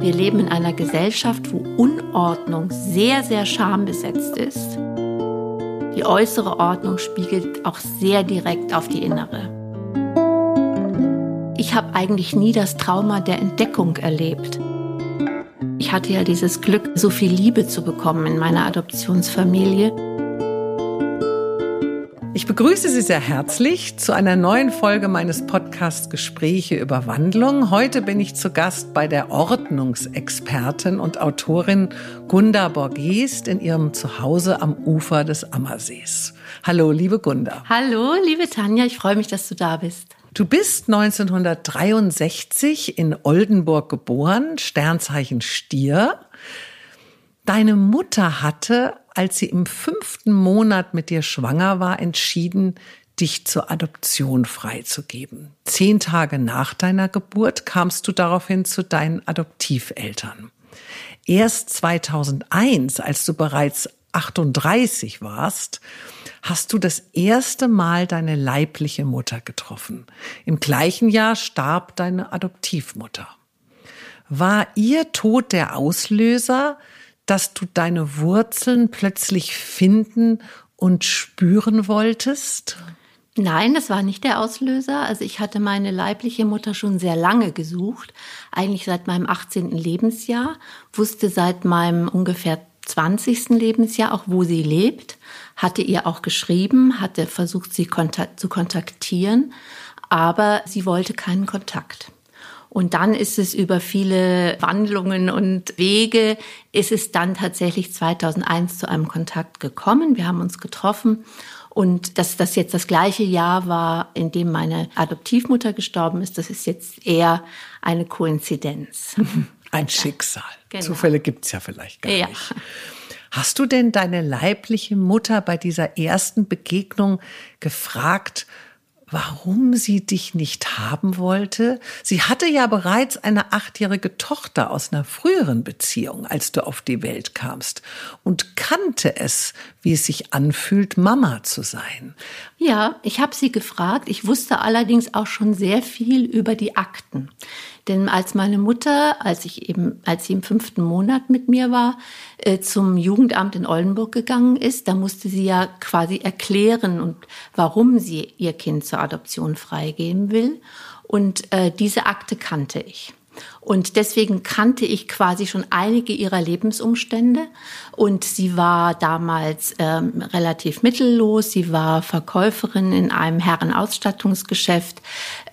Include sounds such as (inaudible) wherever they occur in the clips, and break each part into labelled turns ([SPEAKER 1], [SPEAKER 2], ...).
[SPEAKER 1] Wir leben in einer Gesellschaft, wo Unordnung sehr, sehr schambesetzt ist. Die äußere Ordnung spiegelt auch sehr direkt auf die innere. Ich habe eigentlich nie das Trauma der Entdeckung erlebt. Ich hatte ja dieses Glück, so viel Liebe zu bekommen in meiner Adoptionsfamilie.
[SPEAKER 2] Ich begrüße Sie sehr herzlich zu einer neuen Folge meines Podcasts Gespräche über Wandlung. Heute bin ich zu Gast bei der Ordnungsexpertin und Autorin Gunda Borgest in ihrem Zuhause am Ufer des Ammersees. Hallo, liebe Gunda.
[SPEAKER 1] Hallo, liebe Tanja, ich freue mich, dass du da bist.
[SPEAKER 2] Du bist 1963 in Oldenburg geboren, Sternzeichen Stier. Deine Mutter hatte als sie im fünften Monat mit dir schwanger war, entschieden, dich zur Adoption freizugeben. Zehn Tage nach deiner Geburt kamst du daraufhin zu deinen Adoptiveltern. Erst 2001, als du bereits 38 warst, hast du das erste Mal deine leibliche Mutter getroffen. Im gleichen Jahr starb deine Adoptivmutter. War ihr Tod der Auslöser, dass du deine Wurzeln plötzlich finden und spüren wolltest?
[SPEAKER 1] Nein, das war nicht der Auslöser. Also ich hatte meine leibliche Mutter schon sehr lange gesucht, eigentlich seit meinem 18. Lebensjahr, wusste seit meinem ungefähr 20. Lebensjahr auch, wo sie lebt, hatte ihr auch geschrieben, hatte versucht, sie kontakt zu kontaktieren, aber sie wollte keinen Kontakt. Und dann ist es über viele Wandlungen und Wege, ist es dann tatsächlich 2001 zu einem Kontakt gekommen. Wir haben uns getroffen. Und dass das jetzt das gleiche Jahr war, in dem meine Adoptivmutter gestorben ist, das ist jetzt eher eine Koinzidenz. (laughs)
[SPEAKER 2] Ein Schicksal. Genau. Zufälle gibt's ja vielleicht gar ja. nicht. Hast du denn deine leibliche Mutter bei dieser ersten Begegnung gefragt, warum sie dich nicht haben wollte. Sie hatte ja bereits eine achtjährige Tochter aus einer früheren Beziehung, als du auf die Welt kamst und kannte es, wie es sich anfühlt, Mama zu sein.
[SPEAKER 1] Ja, ich habe sie gefragt. Ich wusste allerdings auch schon sehr viel über die Akten. Denn als meine Mutter, als ich eben, als sie im fünften Monat mit mir war, äh, zum Jugendamt in Oldenburg gegangen ist, da musste sie ja quasi erklären und warum sie ihr Kind zur Adoption freigeben will. Und äh, diese Akte kannte ich. Und deswegen kannte ich quasi schon einige ihrer Lebensumstände. Und sie war damals ähm, relativ mittellos. Sie war Verkäuferin in einem Herrenausstattungsgeschäft.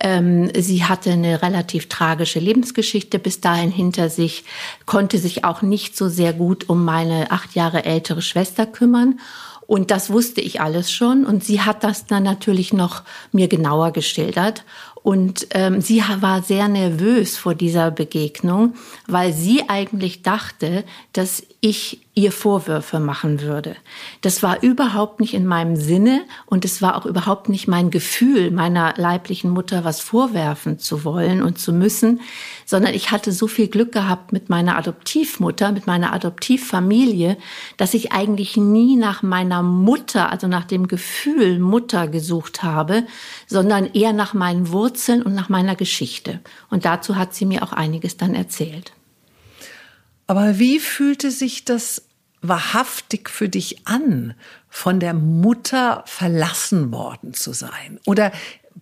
[SPEAKER 1] Ähm, sie hatte eine relativ tragische Lebensgeschichte bis dahin hinter sich, konnte sich auch nicht so sehr gut um meine acht Jahre ältere Schwester kümmern. Und das wusste ich alles schon. Und sie hat das dann natürlich noch mir genauer geschildert. Und ähm, sie war sehr nervös vor dieser Begegnung, weil sie eigentlich dachte, dass ich ihr Vorwürfe machen würde. Das war überhaupt nicht in meinem Sinne und es war auch überhaupt nicht mein Gefühl, meiner leiblichen Mutter was vorwerfen zu wollen und zu müssen, sondern ich hatte so viel Glück gehabt mit meiner Adoptivmutter, mit meiner Adoptivfamilie, dass ich eigentlich nie nach meiner Mutter, also nach dem Gefühl Mutter gesucht habe, sondern eher nach meinen Wurzeln und nach meiner Geschichte. Und dazu hat sie mir auch einiges dann erzählt.
[SPEAKER 2] Aber wie fühlte sich das wahrhaftig für dich an, von der Mutter verlassen worden zu sein? Oder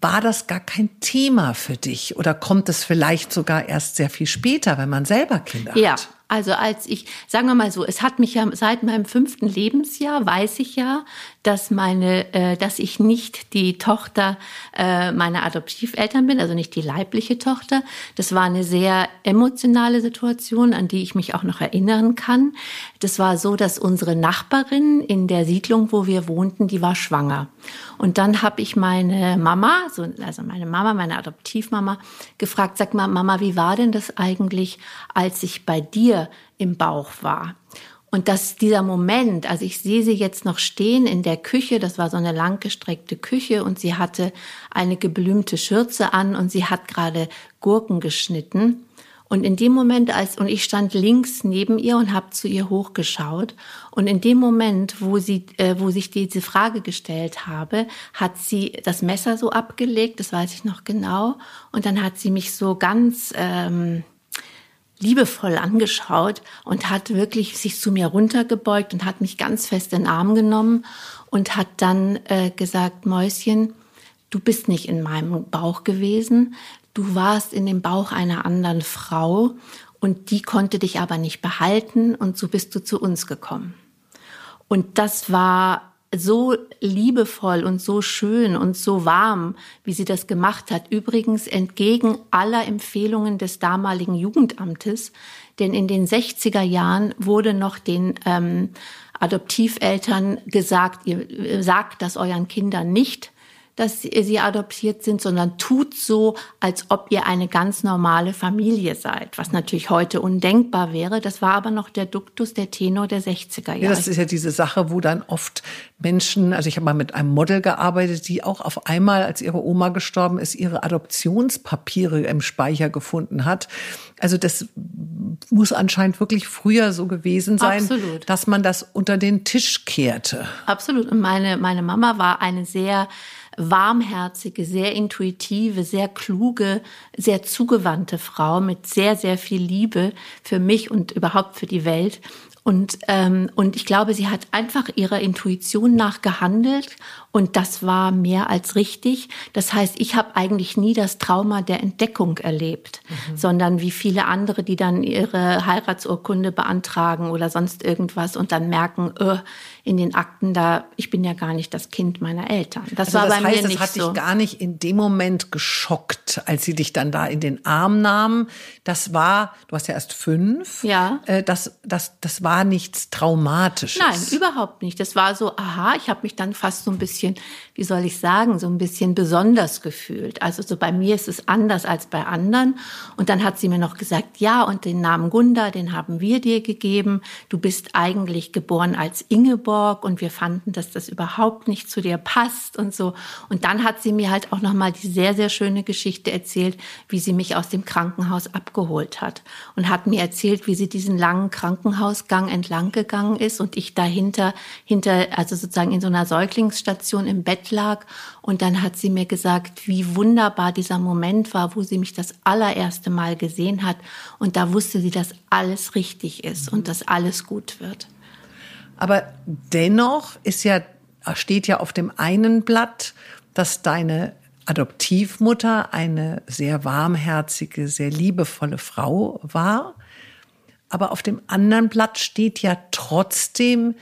[SPEAKER 2] war das gar kein Thema für dich? Oder kommt es vielleicht sogar erst sehr viel später, wenn man selber Kinder
[SPEAKER 1] ja.
[SPEAKER 2] hat?
[SPEAKER 1] Also als ich, sagen wir mal so, es hat mich ja seit meinem fünften Lebensjahr, weiß ich ja, dass meine, äh, dass ich nicht die Tochter äh, meiner Adoptiveltern bin, also nicht die leibliche Tochter. Das war eine sehr emotionale Situation, an die ich mich auch noch erinnern kann. Das war so, dass unsere Nachbarin in der Siedlung, wo wir wohnten, die war schwanger. Und dann habe ich meine Mama, also meine Mama, meine Adoptivmama, gefragt, sag mal, Mama, wie war denn das eigentlich, als ich bei dir im Bauch war? Und dass dieser Moment, also ich sehe sie jetzt noch stehen in der Küche, das war so eine langgestreckte Küche und sie hatte eine geblümte Schürze an und sie hat gerade Gurken geschnitten. Und in dem Moment, als und ich stand links neben ihr und habe zu ihr hochgeschaut, und in dem Moment, wo sie, äh, wo sich diese Frage gestellt habe, hat sie das Messer so abgelegt, das weiß ich noch genau, und dann hat sie mich so ganz ähm, liebevoll angeschaut und hat wirklich sich zu mir runtergebeugt und hat mich ganz fest in den Arm genommen und hat dann äh, gesagt, Mäuschen, du bist nicht in meinem Bauch gewesen, du warst in dem Bauch einer anderen Frau und die konnte dich aber nicht behalten und so bist du zu uns gekommen. Und das war so liebevoll und so schön und so warm, wie sie das gemacht hat. Übrigens entgegen aller Empfehlungen des damaligen Jugendamtes, denn in den 60er Jahren wurde noch den ähm, Adoptiveltern gesagt, ihr sagt das euren Kindern nicht, dass sie adoptiert sind, sondern tut so, als ob ihr eine ganz normale Familie seid, was natürlich heute undenkbar wäre. Das war aber noch der Duktus, der Tenor der 60er Jahre.
[SPEAKER 2] Ja, das ist ja diese Sache, wo dann oft Menschen, also ich habe mal mit einem Model gearbeitet, die auch auf einmal, als ihre Oma gestorben ist, ihre Adoptionspapiere im Speicher gefunden hat. Also das muss anscheinend wirklich früher so gewesen sein, Absolut. dass man das unter den Tisch kehrte.
[SPEAKER 1] Absolut. Und meine, meine Mama war eine sehr warmherzige, sehr intuitive, sehr kluge, sehr zugewandte Frau mit sehr, sehr viel Liebe für mich und überhaupt für die Welt. Und, ähm, und ich glaube, sie hat einfach ihrer Intuition nach gehandelt und das war mehr als richtig. Das heißt, ich habe eigentlich nie das Trauma der Entdeckung erlebt, mhm. sondern wie viele andere, die dann ihre Heiratsurkunde beantragen oder sonst irgendwas und dann merken, öh, in den Akten da, ich bin ja gar nicht das Kind meiner Eltern.
[SPEAKER 2] Das also war das bei heißt, mir nicht so. Das hat dich gar nicht in dem Moment geschockt, als sie dich dann da in den Arm nahmen. Das war, du hast ja erst fünf.
[SPEAKER 1] Ja.
[SPEAKER 2] Äh, das, das, das war nichts Traumatisches.
[SPEAKER 1] Nein, überhaupt nicht. Das war so, aha, ich habe mich dann fast so ein bisschen, wie soll ich sagen, so ein bisschen besonders gefühlt. Also so bei mir ist es anders als bei anderen. Und dann hat sie mir noch gesagt, ja, und den Namen Gunda, den haben wir dir gegeben. Du bist eigentlich geboren als Ingeborg Hamburg und wir fanden, dass das überhaupt nicht zu dir passt und so. Und dann hat sie mir halt auch nochmal die sehr, sehr schöne Geschichte erzählt, wie sie mich aus dem Krankenhaus abgeholt hat und hat mir erzählt, wie sie diesen langen Krankenhausgang entlang gegangen ist und ich dahinter, hinter, also sozusagen in so einer Säuglingsstation im Bett lag. Und dann hat sie mir gesagt, wie wunderbar dieser Moment war, wo sie mich das allererste Mal gesehen hat. Und da wusste sie, dass alles richtig ist und dass alles gut wird.
[SPEAKER 2] Aber dennoch ist ja, steht ja auf dem einen Blatt, dass deine Adoptivmutter eine sehr warmherzige, sehr liebevolle Frau war. Aber auf dem anderen Blatt steht ja trotzdem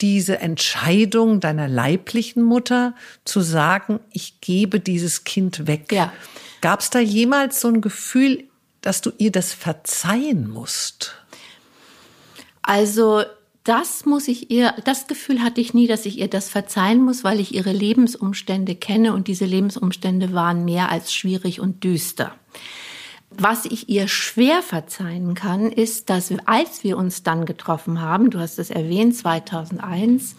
[SPEAKER 2] diese Entscheidung deiner leiblichen Mutter zu sagen, ich gebe dieses Kind weg.
[SPEAKER 1] Ja.
[SPEAKER 2] Gab es da jemals so ein Gefühl, dass du ihr das verzeihen musst?
[SPEAKER 1] Also das muss ich ihr, das Gefühl hatte ich nie, dass ich ihr das verzeihen muss, weil ich ihre Lebensumstände kenne und diese Lebensumstände waren mehr als schwierig und düster. Was ich ihr schwer verzeihen kann, ist, dass als wir uns dann getroffen haben, du hast es erwähnt, 2001,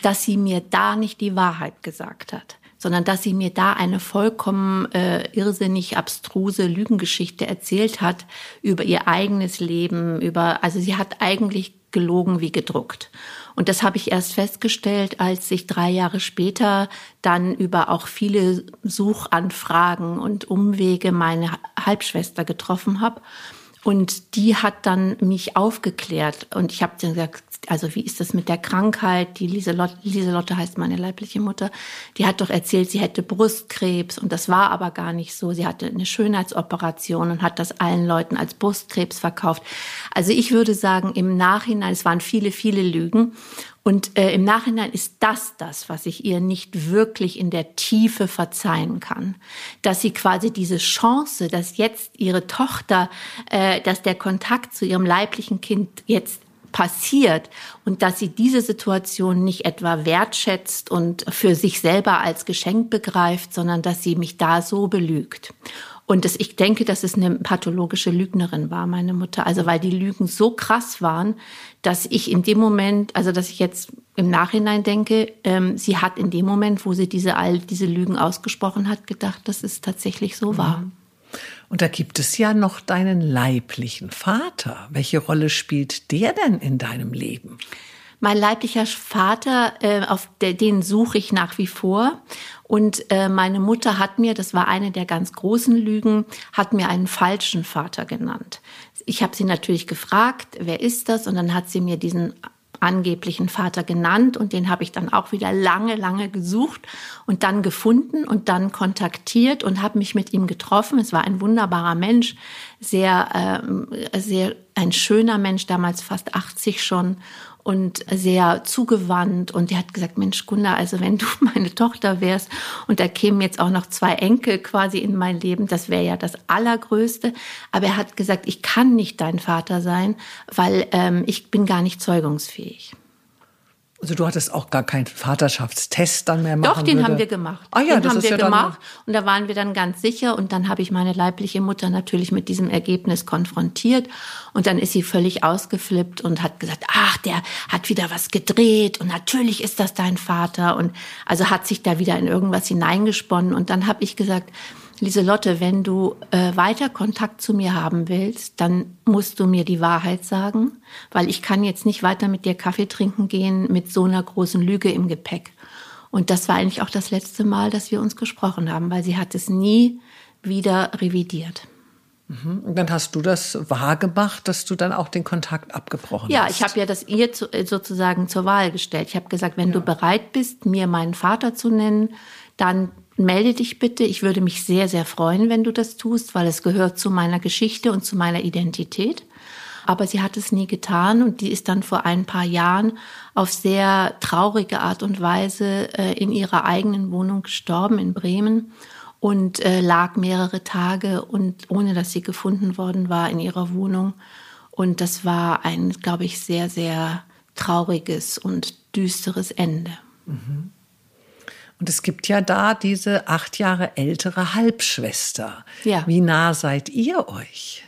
[SPEAKER 1] dass sie mir da nicht die Wahrheit gesagt hat sondern dass sie mir da eine vollkommen äh, irrsinnig abstruse Lügengeschichte erzählt hat über ihr eigenes Leben, über also sie hat eigentlich gelogen wie gedruckt. Und das habe ich erst festgestellt, als ich drei Jahre später dann über auch viele Suchanfragen und Umwege meine Halbschwester getroffen habe. Und die hat dann mich aufgeklärt. Und ich habe dann gesagt, also wie ist das mit der Krankheit? Die Lieselotte, Lieselotte heißt meine leibliche Mutter, die hat doch erzählt, sie hätte Brustkrebs und das war aber gar nicht so. Sie hatte eine Schönheitsoperation und hat das allen Leuten als Brustkrebs verkauft. Also ich würde sagen, im Nachhinein, es waren viele, viele Lügen. Und äh, im Nachhinein ist das das, was ich ihr nicht wirklich in der Tiefe verzeihen kann. Dass sie quasi diese Chance, dass jetzt ihre Tochter, äh, dass der Kontakt zu ihrem leiblichen Kind jetzt passiert und dass sie diese Situation nicht etwa wertschätzt und für sich selber als Geschenk begreift, sondern dass sie mich da so belügt. Und das, ich denke, dass es eine pathologische Lügnerin war, meine Mutter. Also weil die Lügen so krass waren, dass ich in dem Moment, also dass ich jetzt im Nachhinein denke, ähm, sie hat in dem Moment, wo sie diese all diese Lügen ausgesprochen hat, gedacht, dass es tatsächlich so war. Mhm.
[SPEAKER 2] Und da gibt es ja noch deinen leiblichen Vater. Welche Rolle spielt der denn in deinem Leben?
[SPEAKER 1] Mein leiblicher Vater, äh, auf den suche ich nach wie vor. Und äh, meine Mutter hat mir, das war eine der ganz großen Lügen, hat mir einen falschen Vater genannt. Ich habe sie natürlich gefragt, wer ist das? Und dann hat sie mir diesen angeblichen Vater genannt und den habe ich dann auch wieder lange, lange gesucht und dann gefunden und dann kontaktiert und habe mich mit ihm getroffen. Es war ein wunderbarer Mensch, sehr, äh, sehr ein schöner Mensch, damals fast 80 schon und sehr zugewandt und der hat gesagt, Mensch, Gunda, also wenn du (laughs) meine Tochter wärst und da kämen jetzt auch noch zwei Enkel quasi in mein Leben, das wäre ja das Allergrößte. Aber er hat gesagt, ich kann nicht dein Vater sein, weil ähm, ich bin gar nicht zeugungsfähig.
[SPEAKER 2] Also du hattest auch gar keinen Vaterschaftstest dann mehr machen
[SPEAKER 1] Doch, den
[SPEAKER 2] würde.
[SPEAKER 1] haben wir gemacht.
[SPEAKER 2] Ah ja,
[SPEAKER 1] den
[SPEAKER 2] das
[SPEAKER 1] haben
[SPEAKER 2] ist
[SPEAKER 1] wir
[SPEAKER 2] ja
[SPEAKER 1] gemacht. Und da waren wir dann ganz sicher. Und dann habe ich meine leibliche Mutter natürlich mit diesem Ergebnis konfrontiert. Und dann ist sie völlig ausgeflippt und hat gesagt, ach, der hat wieder was gedreht. Und natürlich ist das dein Vater. Und also hat sich da wieder in irgendwas hineingesponnen. Und dann habe ich gesagt, Lieselotte, wenn du äh, weiter Kontakt zu mir haben willst, dann musst du mir die Wahrheit sagen, weil ich kann jetzt nicht weiter mit dir Kaffee trinken gehen mit so einer großen Lüge im Gepäck. Und das war eigentlich auch das letzte Mal, dass wir uns gesprochen haben, weil sie hat es nie wieder revidiert.
[SPEAKER 2] Mhm. Und dann hast du das wahrgemacht, dass du dann auch den Kontakt abgebrochen
[SPEAKER 1] ja,
[SPEAKER 2] hast.
[SPEAKER 1] Ja, ich habe ja das ihr zu, äh, sozusagen zur Wahl gestellt. Ich habe gesagt, wenn ja. du bereit bist, mir meinen Vater zu nennen, dann melde dich bitte. Ich würde mich sehr, sehr freuen, wenn du das tust, weil es gehört zu meiner Geschichte und zu meiner Identität. Aber sie hat es nie getan und die ist dann vor ein paar Jahren auf sehr traurige Art und Weise äh, in ihrer eigenen Wohnung gestorben in Bremen und äh, lag mehrere Tage und ohne dass sie gefunden worden war in ihrer Wohnung. Und das war ein, glaube ich, sehr, sehr trauriges und düsteres Ende. Mhm.
[SPEAKER 2] Und es gibt ja da diese acht Jahre ältere Halbschwester.
[SPEAKER 1] Ja.
[SPEAKER 2] Wie nah seid ihr euch?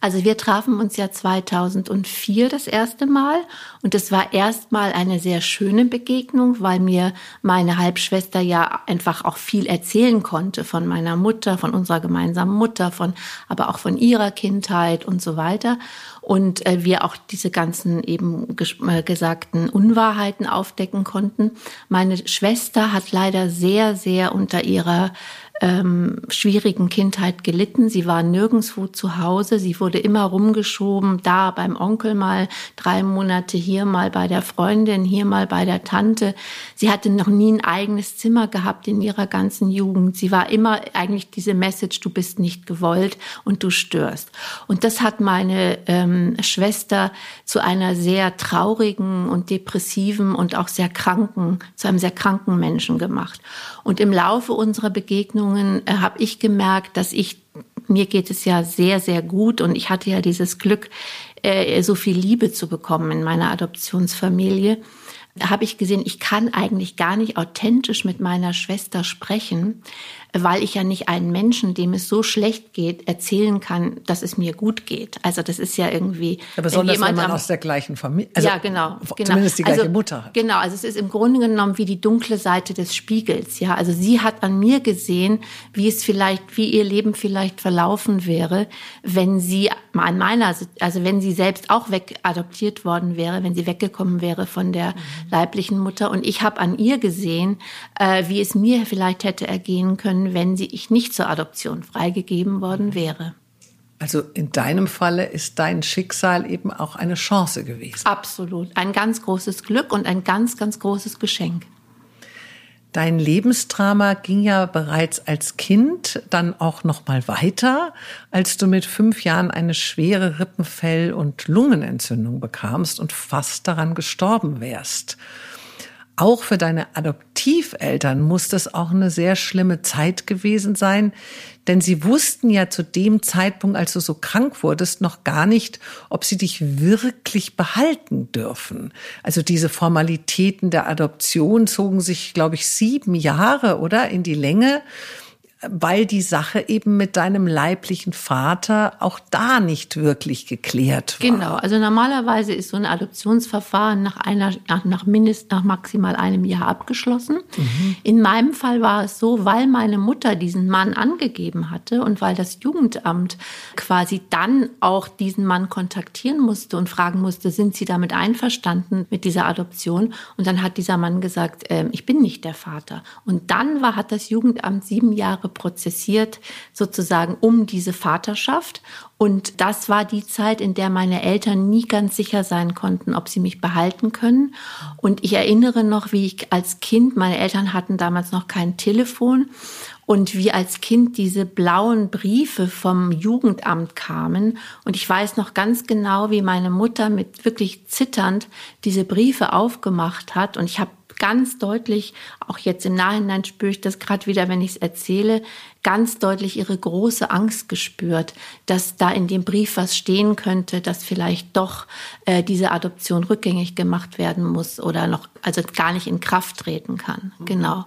[SPEAKER 1] Also wir trafen uns ja 2004 das erste Mal und es war erstmal eine sehr schöne Begegnung, weil mir meine Halbschwester ja einfach auch viel erzählen konnte von meiner Mutter, von unserer gemeinsamen Mutter, von aber auch von ihrer Kindheit und so weiter und äh, wir auch diese ganzen eben äh, gesagten Unwahrheiten aufdecken konnten. Meine Schwester hat leider sehr sehr unter ihrer ähm, schwierigen Kindheit gelitten. Sie war nirgendswo zu Hause. Sie wurde immer rumgeschoben, da beim Onkel mal drei Monate, hier mal bei der Freundin, hier mal bei der Tante. Sie hatte noch nie ein eigenes Zimmer gehabt in ihrer ganzen Jugend. Sie war immer eigentlich diese Message, du bist nicht gewollt und du störst. Und das hat meine ähm, Schwester zu einer sehr traurigen und depressiven und auch sehr kranken, zu einem sehr kranken Menschen gemacht. Und im Laufe unserer Begegnungen äh, habe ich gemerkt, dass ich mir geht es ja sehr, sehr gut. Und ich hatte ja dieses Glück, äh, so viel Liebe zu bekommen in meiner Adoptionsfamilie. Habe ich gesehen, ich kann eigentlich gar nicht authentisch mit meiner Schwester sprechen, weil ich ja nicht einen Menschen, dem es so schlecht geht, erzählen kann, dass es mir gut geht. Also das ist ja irgendwie.
[SPEAKER 2] Ja, besonders wenn, wenn man am, aus der gleichen Familie,
[SPEAKER 1] also ja genau, genau,
[SPEAKER 2] zumindest die gleiche
[SPEAKER 1] also,
[SPEAKER 2] Mutter hat.
[SPEAKER 1] Genau, also es ist im Grunde genommen wie die dunkle Seite des Spiegels. Ja, also sie hat an mir gesehen, wie es vielleicht, wie ihr Leben vielleicht verlaufen wäre, wenn sie an meiner, also wenn sie selbst auch wegadoptiert worden wäre, wenn sie weggekommen wäre von der mhm. leiblichen Mutter. Und ich habe an ihr gesehen, äh, wie es mir vielleicht hätte ergehen können können, wenn sie ich nicht zur Adoption freigegeben worden wäre.
[SPEAKER 2] Also in deinem Falle ist dein Schicksal eben auch eine Chance gewesen.
[SPEAKER 1] Absolut. Ein ganz großes Glück und ein ganz, ganz großes Geschenk.
[SPEAKER 2] Dein Lebensdrama ging ja bereits als Kind dann auch noch mal weiter, als du mit fünf Jahren eine schwere Rippenfell- und Lungenentzündung bekamst und fast daran gestorben wärst auch für deine Adoptiveltern muss das auch eine sehr schlimme Zeit gewesen sein, denn sie wussten ja zu dem Zeitpunkt, als du so krank wurdest, noch gar nicht, ob sie dich wirklich behalten dürfen. Also diese Formalitäten der Adoption zogen sich, glaube ich, sieben Jahre oder in die Länge. Weil die Sache eben mit deinem leiblichen Vater auch da nicht wirklich geklärt
[SPEAKER 1] war. Genau, also normalerweise ist so ein Adoptionsverfahren nach einer, nach, nach mindest, nach maximal einem Jahr abgeschlossen. Mhm. In meinem Fall war es so, weil meine Mutter diesen Mann angegeben hatte und weil das Jugendamt quasi dann auch diesen Mann kontaktieren musste und fragen musste, sind Sie damit einverstanden mit dieser Adoption? Und dann hat dieser Mann gesagt, äh, ich bin nicht der Vater. Und dann war, hat das Jugendamt sieben Jahre Jahre prozessiert, sozusagen um diese Vaterschaft. Und das war die Zeit, in der meine Eltern nie ganz sicher sein konnten, ob sie mich behalten können. Und ich erinnere noch, wie ich als Kind, meine Eltern hatten damals noch kein Telefon und wie als Kind diese blauen Briefe vom Jugendamt kamen. Und ich weiß noch ganz genau, wie meine Mutter mit wirklich zitternd diese Briefe aufgemacht hat. Und ich habe ganz deutlich, auch jetzt im Nachhinein spüre ich das gerade wieder, wenn ich es erzähle, ganz deutlich ihre große Angst gespürt, dass da in dem Brief was stehen könnte, dass vielleicht doch äh, diese Adoption rückgängig gemacht werden muss oder noch also gar nicht in Kraft treten kann. Mhm. Genau.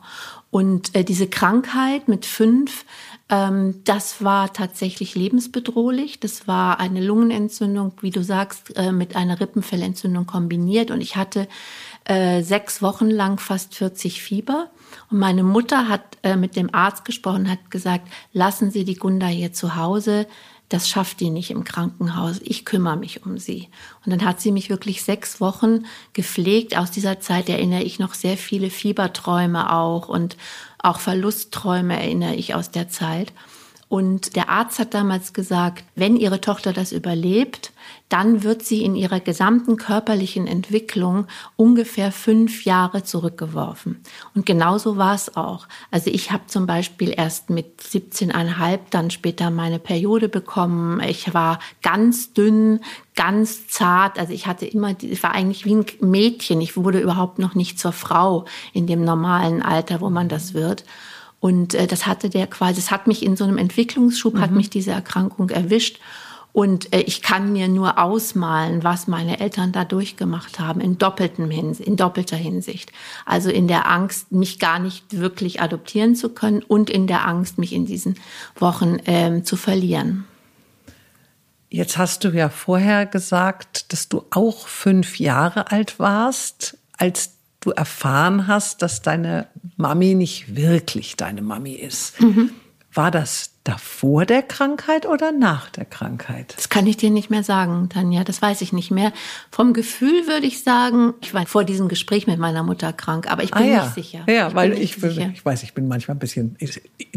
[SPEAKER 1] Und äh, diese Krankheit mit fünf, ähm, das war tatsächlich lebensbedrohlich. Das war eine Lungenentzündung, wie du sagst, äh, mit einer Rippenfellentzündung kombiniert. Und ich hatte äh, sechs Wochen lang fast 40 Fieber. Und meine Mutter hat äh, mit dem Arzt gesprochen, hat gesagt, lassen Sie die Gunda hier zu Hause. Das schafft die nicht im Krankenhaus. Ich kümmere mich um sie. Und dann hat sie mich wirklich sechs Wochen gepflegt. Aus dieser Zeit erinnere ich noch sehr viele Fieberträume auch und auch Verlustträume erinnere ich aus der Zeit. Und der Arzt hat damals gesagt, wenn Ihre Tochter das überlebt, dann wird sie in ihrer gesamten körperlichen Entwicklung ungefähr fünf Jahre zurückgeworfen. Und genauso war es auch. Also ich habe zum Beispiel erst mit 17,5 dann später meine Periode bekommen. Ich war ganz dünn, ganz zart. Also ich hatte immer, ich war eigentlich wie ein Mädchen. Ich wurde überhaupt noch nicht zur Frau in dem normalen Alter, wo man das wird. Und äh, das hatte der quasi, es hat mich in so einem Entwicklungsschub, mhm. hat mich diese Erkrankung erwischt. Und äh, ich kann mir nur ausmalen, was meine Eltern da durchgemacht haben, in, doppeltem Hins in doppelter Hinsicht. Also in der Angst, mich gar nicht wirklich adoptieren zu können und in der Angst, mich in diesen Wochen ähm, zu verlieren.
[SPEAKER 2] Jetzt hast du ja vorher gesagt, dass du auch fünf Jahre alt warst, als du erfahren hast, dass deine Mami nicht wirklich deine Mami ist. Mhm. War das davor der Krankheit oder nach der Krankheit?
[SPEAKER 1] Das kann ich dir nicht mehr sagen, Tanja. Das weiß ich nicht mehr. Vom Gefühl würde ich sagen, ich war vor diesem Gespräch mit meiner Mutter krank, aber ich bin ah,
[SPEAKER 2] ja.
[SPEAKER 1] nicht sicher.
[SPEAKER 2] Ja, ich weil ich, sicher. ich weiß, ich bin manchmal ein bisschen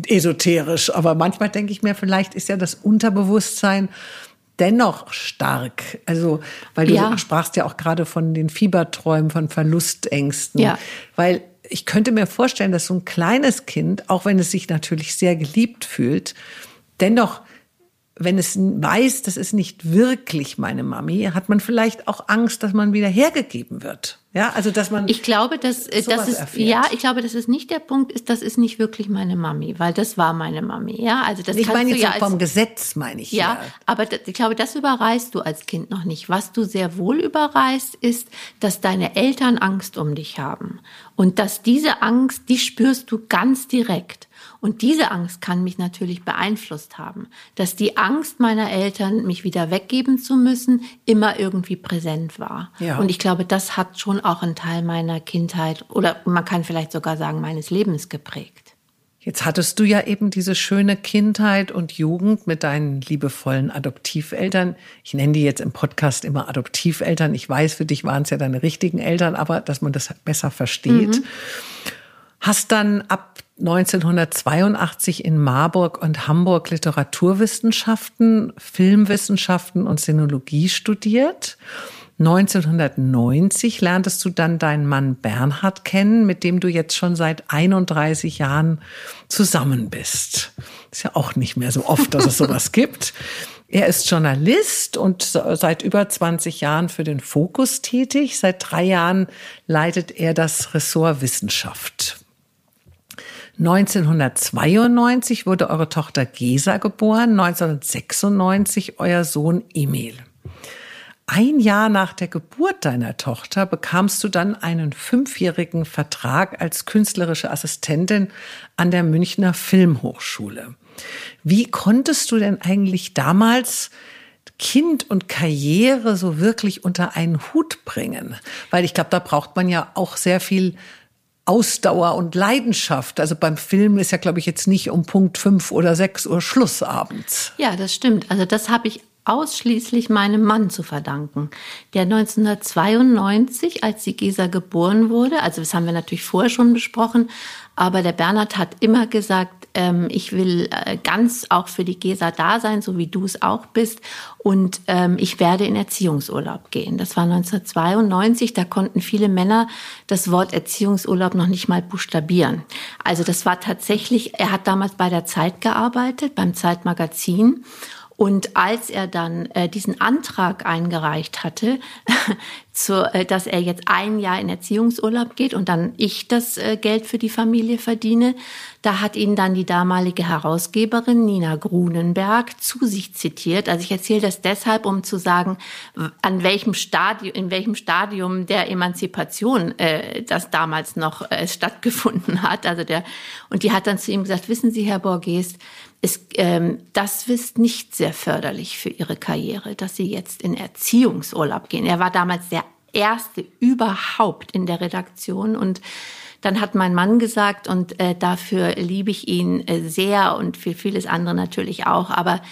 [SPEAKER 2] esoterisch, aber manchmal denke ich mir, vielleicht ist ja das Unterbewusstsein dennoch stark. Also, weil du ja. sprachst ja auch gerade von den Fieberträumen, von Verlustängsten. Ja. Weil ich könnte mir vorstellen, dass so ein kleines Kind, auch wenn es sich natürlich sehr geliebt fühlt, dennoch wenn es weiß, das ist nicht wirklich meine Mami, hat man vielleicht auch Angst, dass man wieder hergegeben wird. Ja, also dass man.
[SPEAKER 1] Ich glaube, dass äh, das ist erfährt. ja, ich glaube, dass es nicht der Punkt ist, das ist nicht wirklich meine Mami, weil das war meine Mami. Ja, also das.
[SPEAKER 2] Ich meine jetzt
[SPEAKER 1] ja
[SPEAKER 2] vom Gesetz meine ich.
[SPEAKER 1] Ja, ja. aber das, ich glaube, das überreißt du als Kind noch nicht. Was du sehr wohl überreißt, ist, dass deine Eltern Angst um dich haben und dass diese Angst, die spürst du ganz direkt. Und diese Angst kann mich natürlich beeinflusst haben, dass die Angst meiner Eltern, mich wieder weggeben zu müssen, immer irgendwie präsent war. Ja. Und ich glaube, das hat schon auch einen Teil meiner Kindheit oder man kann vielleicht sogar sagen, meines Lebens geprägt.
[SPEAKER 2] Jetzt hattest du ja eben diese schöne Kindheit und Jugend mit deinen liebevollen Adoptiveltern. Ich nenne die jetzt im Podcast immer Adoptiveltern. Ich weiß, für dich waren es ja deine richtigen Eltern, aber dass man das besser versteht. Mhm. Hast dann ab 1982 in Marburg und Hamburg Literaturwissenschaften, Filmwissenschaften und Sinologie studiert. 1990 lerntest du dann deinen Mann Bernhard kennen, mit dem du jetzt schon seit 31 Jahren zusammen bist. Ist ja auch nicht mehr so oft, dass es sowas (laughs) gibt. Er ist Journalist und seit über 20 Jahren für den Fokus tätig. Seit drei Jahren leitet er das Ressort Wissenschaft. 1992 wurde eure Tochter Gesa geboren, 1996 euer Sohn Emil. ein Jahr nach der Geburt deiner Tochter bekamst du dann einen fünfjährigen Vertrag als künstlerische Assistentin an der Münchner Filmhochschule. Wie konntest du denn eigentlich damals Kind und Karriere so wirklich unter einen Hut bringen? Weil ich glaube, da braucht man ja auch sehr viel Ausdauer und Leidenschaft. Also beim Film ist ja, glaube ich, jetzt nicht um Punkt fünf oder sechs Uhr Schluss abends.
[SPEAKER 1] Ja, das stimmt. Also das habe ich ausschließlich meinem Mann zu verdanken, der 1992, als die Gesa geboren wurde, also das haben wir natürlich vorher schon besprochen, aber der Bernhard hat immer gesagt, ähm, ich will äh, ganz auch für die Gesa da sein, so wie du es auch bist. Und ähm, ich werde in Erziehungsurlaub gehen. Das war 1992. Da konnten viele Männer das Wort Erziehungsurlaub noch nicht mal buchstabieren. Also das war tatsächlich, er hat damals bei der Zeit gearbeitet, beim Zeitmagazin. Und als er dann äh, diesen Antrag eingereicht hatte, (laughs) zu, äh, dass er jetzt ein Jahr in Erziehungsurlaub geht und dann ich das äh, Geld für die Familie verdiene, da hat ihn dann die damalige Herausgeberin Nina Grunenberg zu sich zitiert. Also ich erzähle das deshalb, um zu sagen, an welchem Stadium, in welchem Stadium der Emanzipation äh, das damals noch äh, stattgefunden hat. Also der und die hat dann zu ihm gesagt: Wissen Sie, Herr Borges, ist, ähm, das ist nicht sehr förderlich für ihre Karriere, dass sie jetzt in Erziehungsurlaub gehen. Er war damals der erste überhaupt in der Redaktion und dann hat mein Mann gesagt, und äh, dafür liebe ich ihn äh, sehr und für vieles andere natürlich auch, aber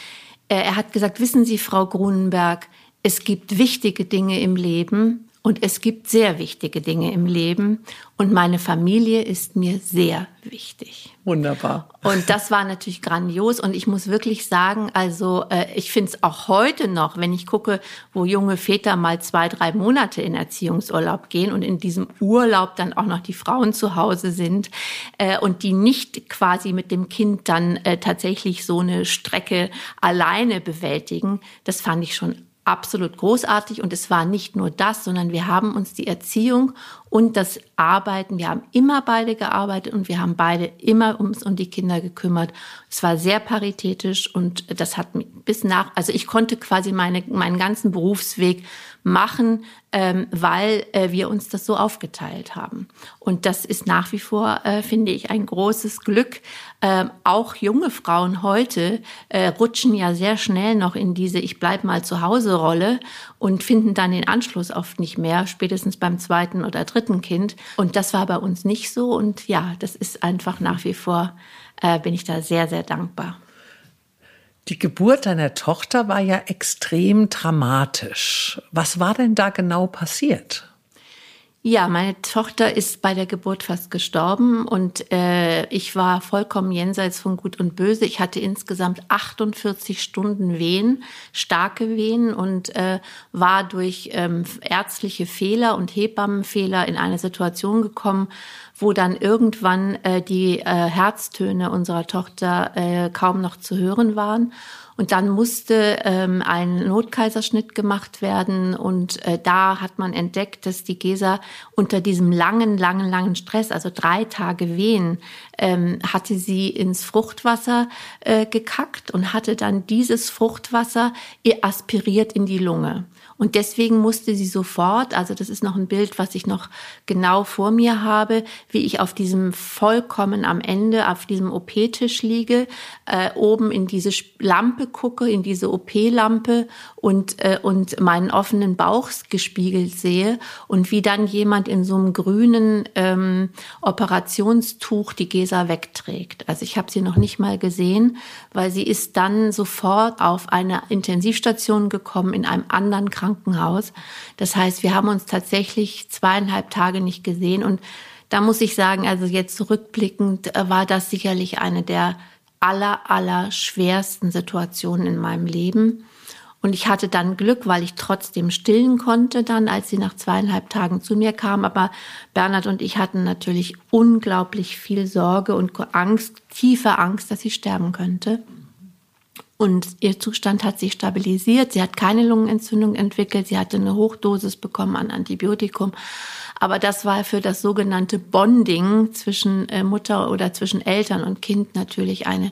[SPEAKER 1] äh, er hat gesagt, wissen Sie, Frau Grunenberg, es gibt wichtige Dinge im Leben und es gibt sehr wichtige Dinge im Leben und meine Familie ist mir sehr wichtig.
[SPEAKER 2] Wunderbar.
[SPEAKER 1] Und das war natürlich grandios und ich muss wirklich sagen, also äh, ich finde es auch heute noch, wenn ich gucke, wo junge Väter mal zwei, drei Monate in Erziehungsurlaub gehen und in diesem Urlaub dann auch noch die Frauen zu Hause sind äh, und die nicht quasi mit dem Kind dann äh, tatsächlich so eine Strecke alleine bewältigen, das fand ich schon absolut großartig. Und es war nicht nur das, sondern wir haben uns die Erziehung und das Arbeiten, wir haben immer beide gearbeitet und wir haben beide immer uns um die Kinder gekümmert. Es war sehr paritätisch und das hat bis nach, also ich konnte quasi meine, meinen ganzen Berufsweg machen, ähm, weil äh, wir uns das so aufgeteilt haben. Und das ist nach wie vor, äh, finde ich, ein großes Glück. Ähm, auch junge Frauen heute äh, rutschen ja sehr schnell noch in diese Ich bleib mal zu Hause Rolle und finden dann den Anschluss oft nicht mehr, spätestens beim zweiten oder dritten Kind. Und das war bei uns nicht so. Und ja, das ist einfach nach wie vor, äh, bin ich da sehr, sehr dankbar.
[SPEAKER 2] Die Geburt deiner Tochter war ja extrem dramatisch. Was war denn da genau passiert?
[SPEAKER 1] Ja, meine Tochter ist bei der Geburt fast gestorben und äh, ich war vollkommen jenseits von Gut und Böse. Ich hatte insgesamt 48 Stunden Wehen, starke Wehen und äh, war durch ähm, ärztliche Fehler und Hebammenfehler in eine Situation gekommen, wo dann irgendwann äh, die äh, Herztöne unserer Tochter äh, kaum noch zu hören waren. Und dann musste ähm, ein Notkaiserschnitt gemacht werden. Und äh, da hat man entdeckt, dass die Gesa unter diesem langen, langen, langen Stress, also drei Tage Wehen, ähm, hatte sie ins Fruchtwasser äh, gekackt und hatte dann dieses Fruchtwasser aspiriert in die Lunge. Und deswegen musste sie sofort, also das ist noch ein Bild, was ich noch genau vor mir habe, wie ich auf diesem vollkommen am Ende, auf diesem OP-Tisch liege, äh, oben in diese Lampe gucke, in diese OP-Lampe und, äh, und meinen offenen Bauch gespiegelt sehe und wie dann jemand in so einem grünen ähm, Operationstuch die Gesa wegträgt. Also ich habe sie noch nicht mal gesehen, weil sie ist dann sofort auf eine Intensivstation gekommen in einem anderen Krankenhaus Krankenhaus. Das heißt, wir haben uns tatsächlich zweieinhalb Tage nicht gesehen. Und da muss ich sagen, also jetzt zurückblickend äh, war das sicherlich eine der aller, aller schwersten Situationen in meinem Leben. Und ich hatte dann Glück, weil ich trotzdem stillen konnte dann, als sie nach zweieinhalb Tagen zu mir kam. Aber Bernhard und ich hatten natürlich unglaublich viel Sorge und Angst, tiefe Angst, dass sie sterben könnte. Und ihr Zustand hat sich stabilisiert. Sie hat keine Lungenentzündung entwickelt. Sie hatte eine Hochdosis bekommen an Antibiotikum. Aber das war für das sogenannte Bonding zwischen äh, Mutter oder zwischen Eltern und Kind natürlich eine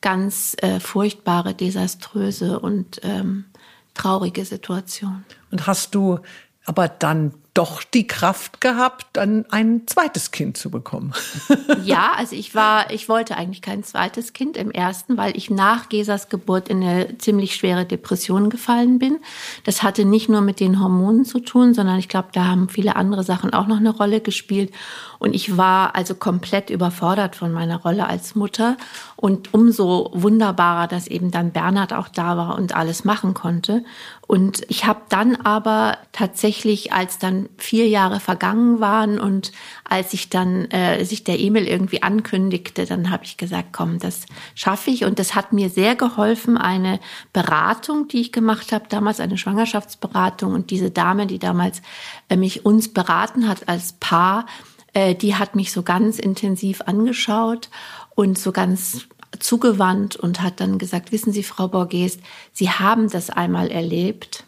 [SPEAKER 1] ganz äh, furchtbare, desaströse und ähm, traurige Situation.
[SPEAKER 2] Und hast du aber dann doch die Kraft gehabt, dann ein zweites Kind zu bekommen. (laughs)
[SPEAKER 1] ja, also ich war, ich wollte eigentlich kein zweites Kind im ersten, weil ich nach Gesas Geburt in eine ziemlich schwere Depression gefallen bin. Das hatte nicht nur mit den Hormonen zu tun, sondern ich glaube, da haben viele andere Sachen auch noch eine Rolle gespielt. Und ich war also komplett überfordert von meiner Rolle als Mutter. Und umso wunderbarer, dass eben dann Bernhard auch da war und alles machen konnte. Und ich habe dann aber tatsächlich, als dann vier Jahre vergangen waren und als ich dann äh, sich der Emil irgendwie ankündigte, dann habe ich gesagt, komm, das schaffe ich. Und das hat mir sehr geholfen, eine Beratung, die ich gemacht habe, damals eine Schwangerschaftsberatung. Und diese Dame, die damals äh, mich uns beraten hat als Paar, äh, die hat mich so ganz intensiv angeschaut und so ganz zugewandt und hat dann gesagt, wissen Sie, Frau Borges, Sie haben das einmal erlebt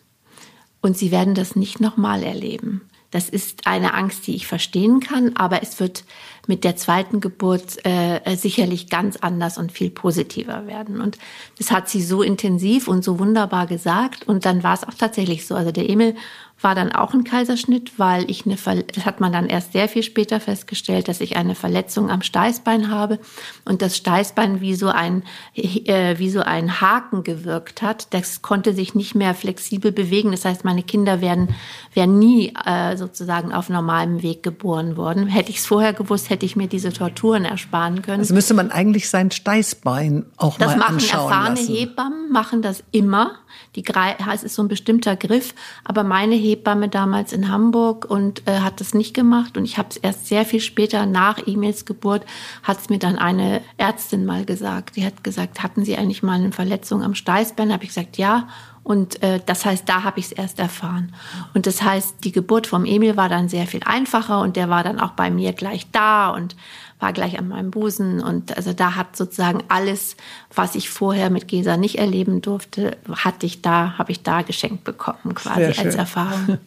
[SPEAKER 1] und Sie werden das nicht nochmal erleben. Das ist eine Angst, die ich verstehen kann, aber es wird mit der zweiten Geburt äh, sicherlich ganz anders und viel positiver werden. Und das hat sie so intensiv und so wunderbar gesagt. Und dann war es auch tatsächlich so. Also der Emil war dann auch ein Kaiserschnitt, weil ich eine, Ver das hat man dann erst sehr viel später festgestellt, dass ich eine Verletzung am Steißbein habe und das Steißbein wie so ein, äh, wie so ein Haken gewirkt hat. Das konnte sich nicht mehr flexibel bewegen. Das heißt, meine Kinder wären, wären nie äh, sozusagen auf normalem Weg geboren worden. Hätte ich es vorher gewusst, hätte ich mir diese Torturen ersparen können.
[SPEAKER 2] Also müsste man eigentlich sein Steißbein auch
[SPEAKER 1] das
[SPEAKER 2] mal anschauen
[SPEAKER 1] erfahrene
[SPEAKER 2] lassen.
[SPEAKER 1] Hebammen machen das immer. Die es ist so ein bestimmter Griff, aber meine Hebamme damals in Hamburg und äh, hat das nicht gemacht und ich habe es erst sehr viel später nach Emils Geburt hat es mir dann eine Ärztin mal gesagt. Die hat gesagt, hatten Sie eigentlich mal eine Verletzung am Steißbein? Habe ich gesagt, ja. Und äh, das heißt, da habe ich es erst erfahren. Und das heißt, die Geburt vom Emil war dann sehr viel einfacher und der war dann auch bei mir gleich da und war gleich an meinem Busen. Und also da hat sozusagen alles, was ich vorher mit Gesa nicht erleben durfte, hatte ich da, habe ich da geschenkt bekommen, quasi als Erfahrung.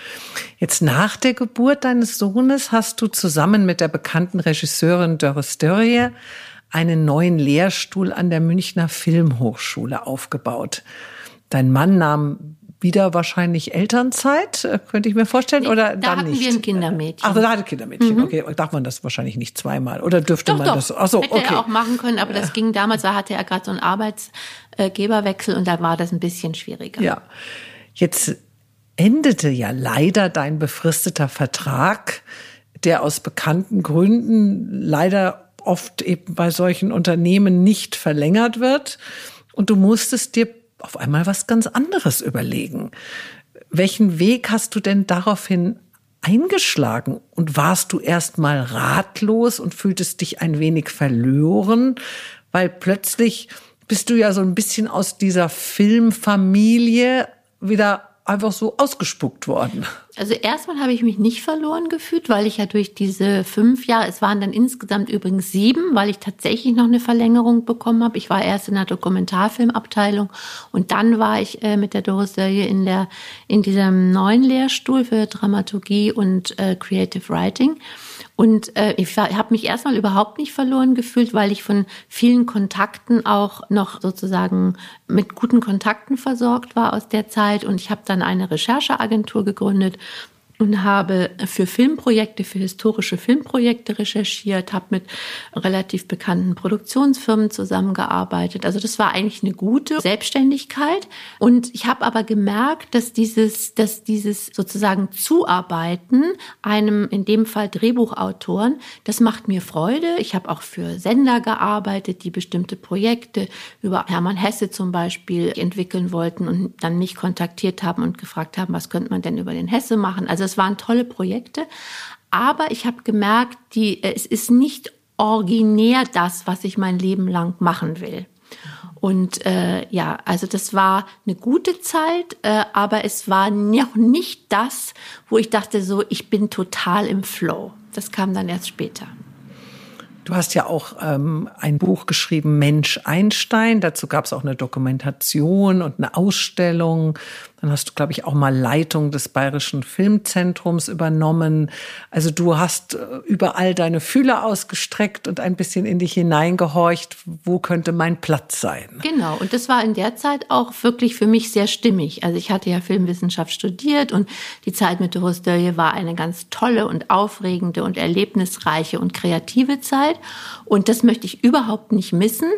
[SPEAKER 1] (laughs)
[SPEAKER 2] Jetzt nach der Geburt deines Sohnes hast du zusammen mit der bekannten Regisseurin Doris Dörrie einen neuen Lehrstuhl an der Münchner Filmhochschule aufgebaut. Dein Mann nahm wieder wahrscheinlich Elternzeit, äh, könnte ich mir vorstellen, nee, oder
[SPEAKER 1] da
[SPEAKER 2] dann
[SPEAKER 1] hatten
[SPEAKER 2] nicht?
[SPEAKER 1] wir ein Kindermädchen.
[SPEAKER 2] Ach, da hatte Kindermädchen. Mhm. Okay, darf man das wahrscheinlich nicht zweimal oder dürfte
[SPEAKER 1] doch,
[SPEAKER 2] man
[SPEAKER 1] doch.
[SPEAKER 2] das? Ach so,
[SPEAKER 1] Hätte
[SPEAKER 2] okay.
[SPEAKER 1] er auch machen können, aber das ging damals, da hatte er gerade so einen Arbeitsgeberwechsel und da war das ein bisschen schwieriger.
[SPEAKER 2] Ja. Jetzt endete ja leider dein befristeter Vertrag, der aus bekannten Gründen leider oft eben bei solchen Unternehmen nicht verlängert wird. Und du musstest dir auf einmal was ganz anderes überlegen. Welchen Weg hast du denn daraufhin eingeschlagen? Und warst du erst mal ratlos und fühltest dich ein wenig verloren? Weil plötzlich bist du ja so ein bisschen aus dieser Filmfamilie wieder einfach so ausgespuckt worden.
[SPEAKER 1] Also erstmal habe ich mich nicht verloren gefühlt, weil ich ja durch diese fünf Jahre, es waren dann insgesamt übrigens sieben, weil ich tatsächlich noch eine Verlängerung bekommen habe. Ich war erst in der Dokumentarfilmabteilung und dann war ich äh, mit der Doris Serie in der in diesem neuen Lehrstuhl für Dramaturgie und äh, Creative Writing. Und äh, ich habe mich erstmal überhaupt nicht verloren gefühlt, weil ich von vielen Kontakten auch noch sozusagen mit guten Kontakten versorgt war aus der Zeit. Und ich habe dann eine Rechercheagentur gegründet und habe für Filmprojekte, für historische Filmprojekte recherchiert, habe mit relativ bekannten Produktionsfirmen zusammengearbeitet. Also das war eigentlich eine gute Selbstständigkeit. Und ich habe aber gemerkt, dass dieses, dass dieses sozusagen Zuarbeiten einem, in dem Fall Drehbuchautoren, das macht mir Freude. Ich habe auch für Sender gearbeitet, die bestimmte Projekte über Hermann Hesse zum Beispiel entwickeln wollten und dann mich kontaktiert haben und gefragt haben, was könnte man denn über den Hesse machen. Also das waren tolle Projekte. Aber ich habe gemerkt, die, es ist nicht originär das, was ich mein Leben lang machen will. Und äh, ja, also das war eine gute Zeit, äh, aber es war noch nicht das, wo ich dachte, so, ich bin total im Flow. Das kam dann erst später.
[SPEAKER 2] Du hast ja auch ähm, ein Buch geschrieben, Mensch Einstein. Dazu gab es auch eine Dokumentation und eine Ausstellung. Dann hast du, glaube ich, auch mal Leitung des Bayerischen Filmzentrums übernommen. Also du hast äh, überall deine Fühler ausgestreckt und ein bisschen in dich hineingehorcht, wo könnte mein Platz sein.
[SPEAKER 1] Genau, und das war in der Zeit auch wirklich für mich sehr stimmig. Also ich hatte ja Filmwissenschaft studiert und die Zeit mit Doris Dörje war eine ganz tolle und aufregende und erlebnisreiche und kreative Zeit. Und das möchte ich überhaupt nicht missen.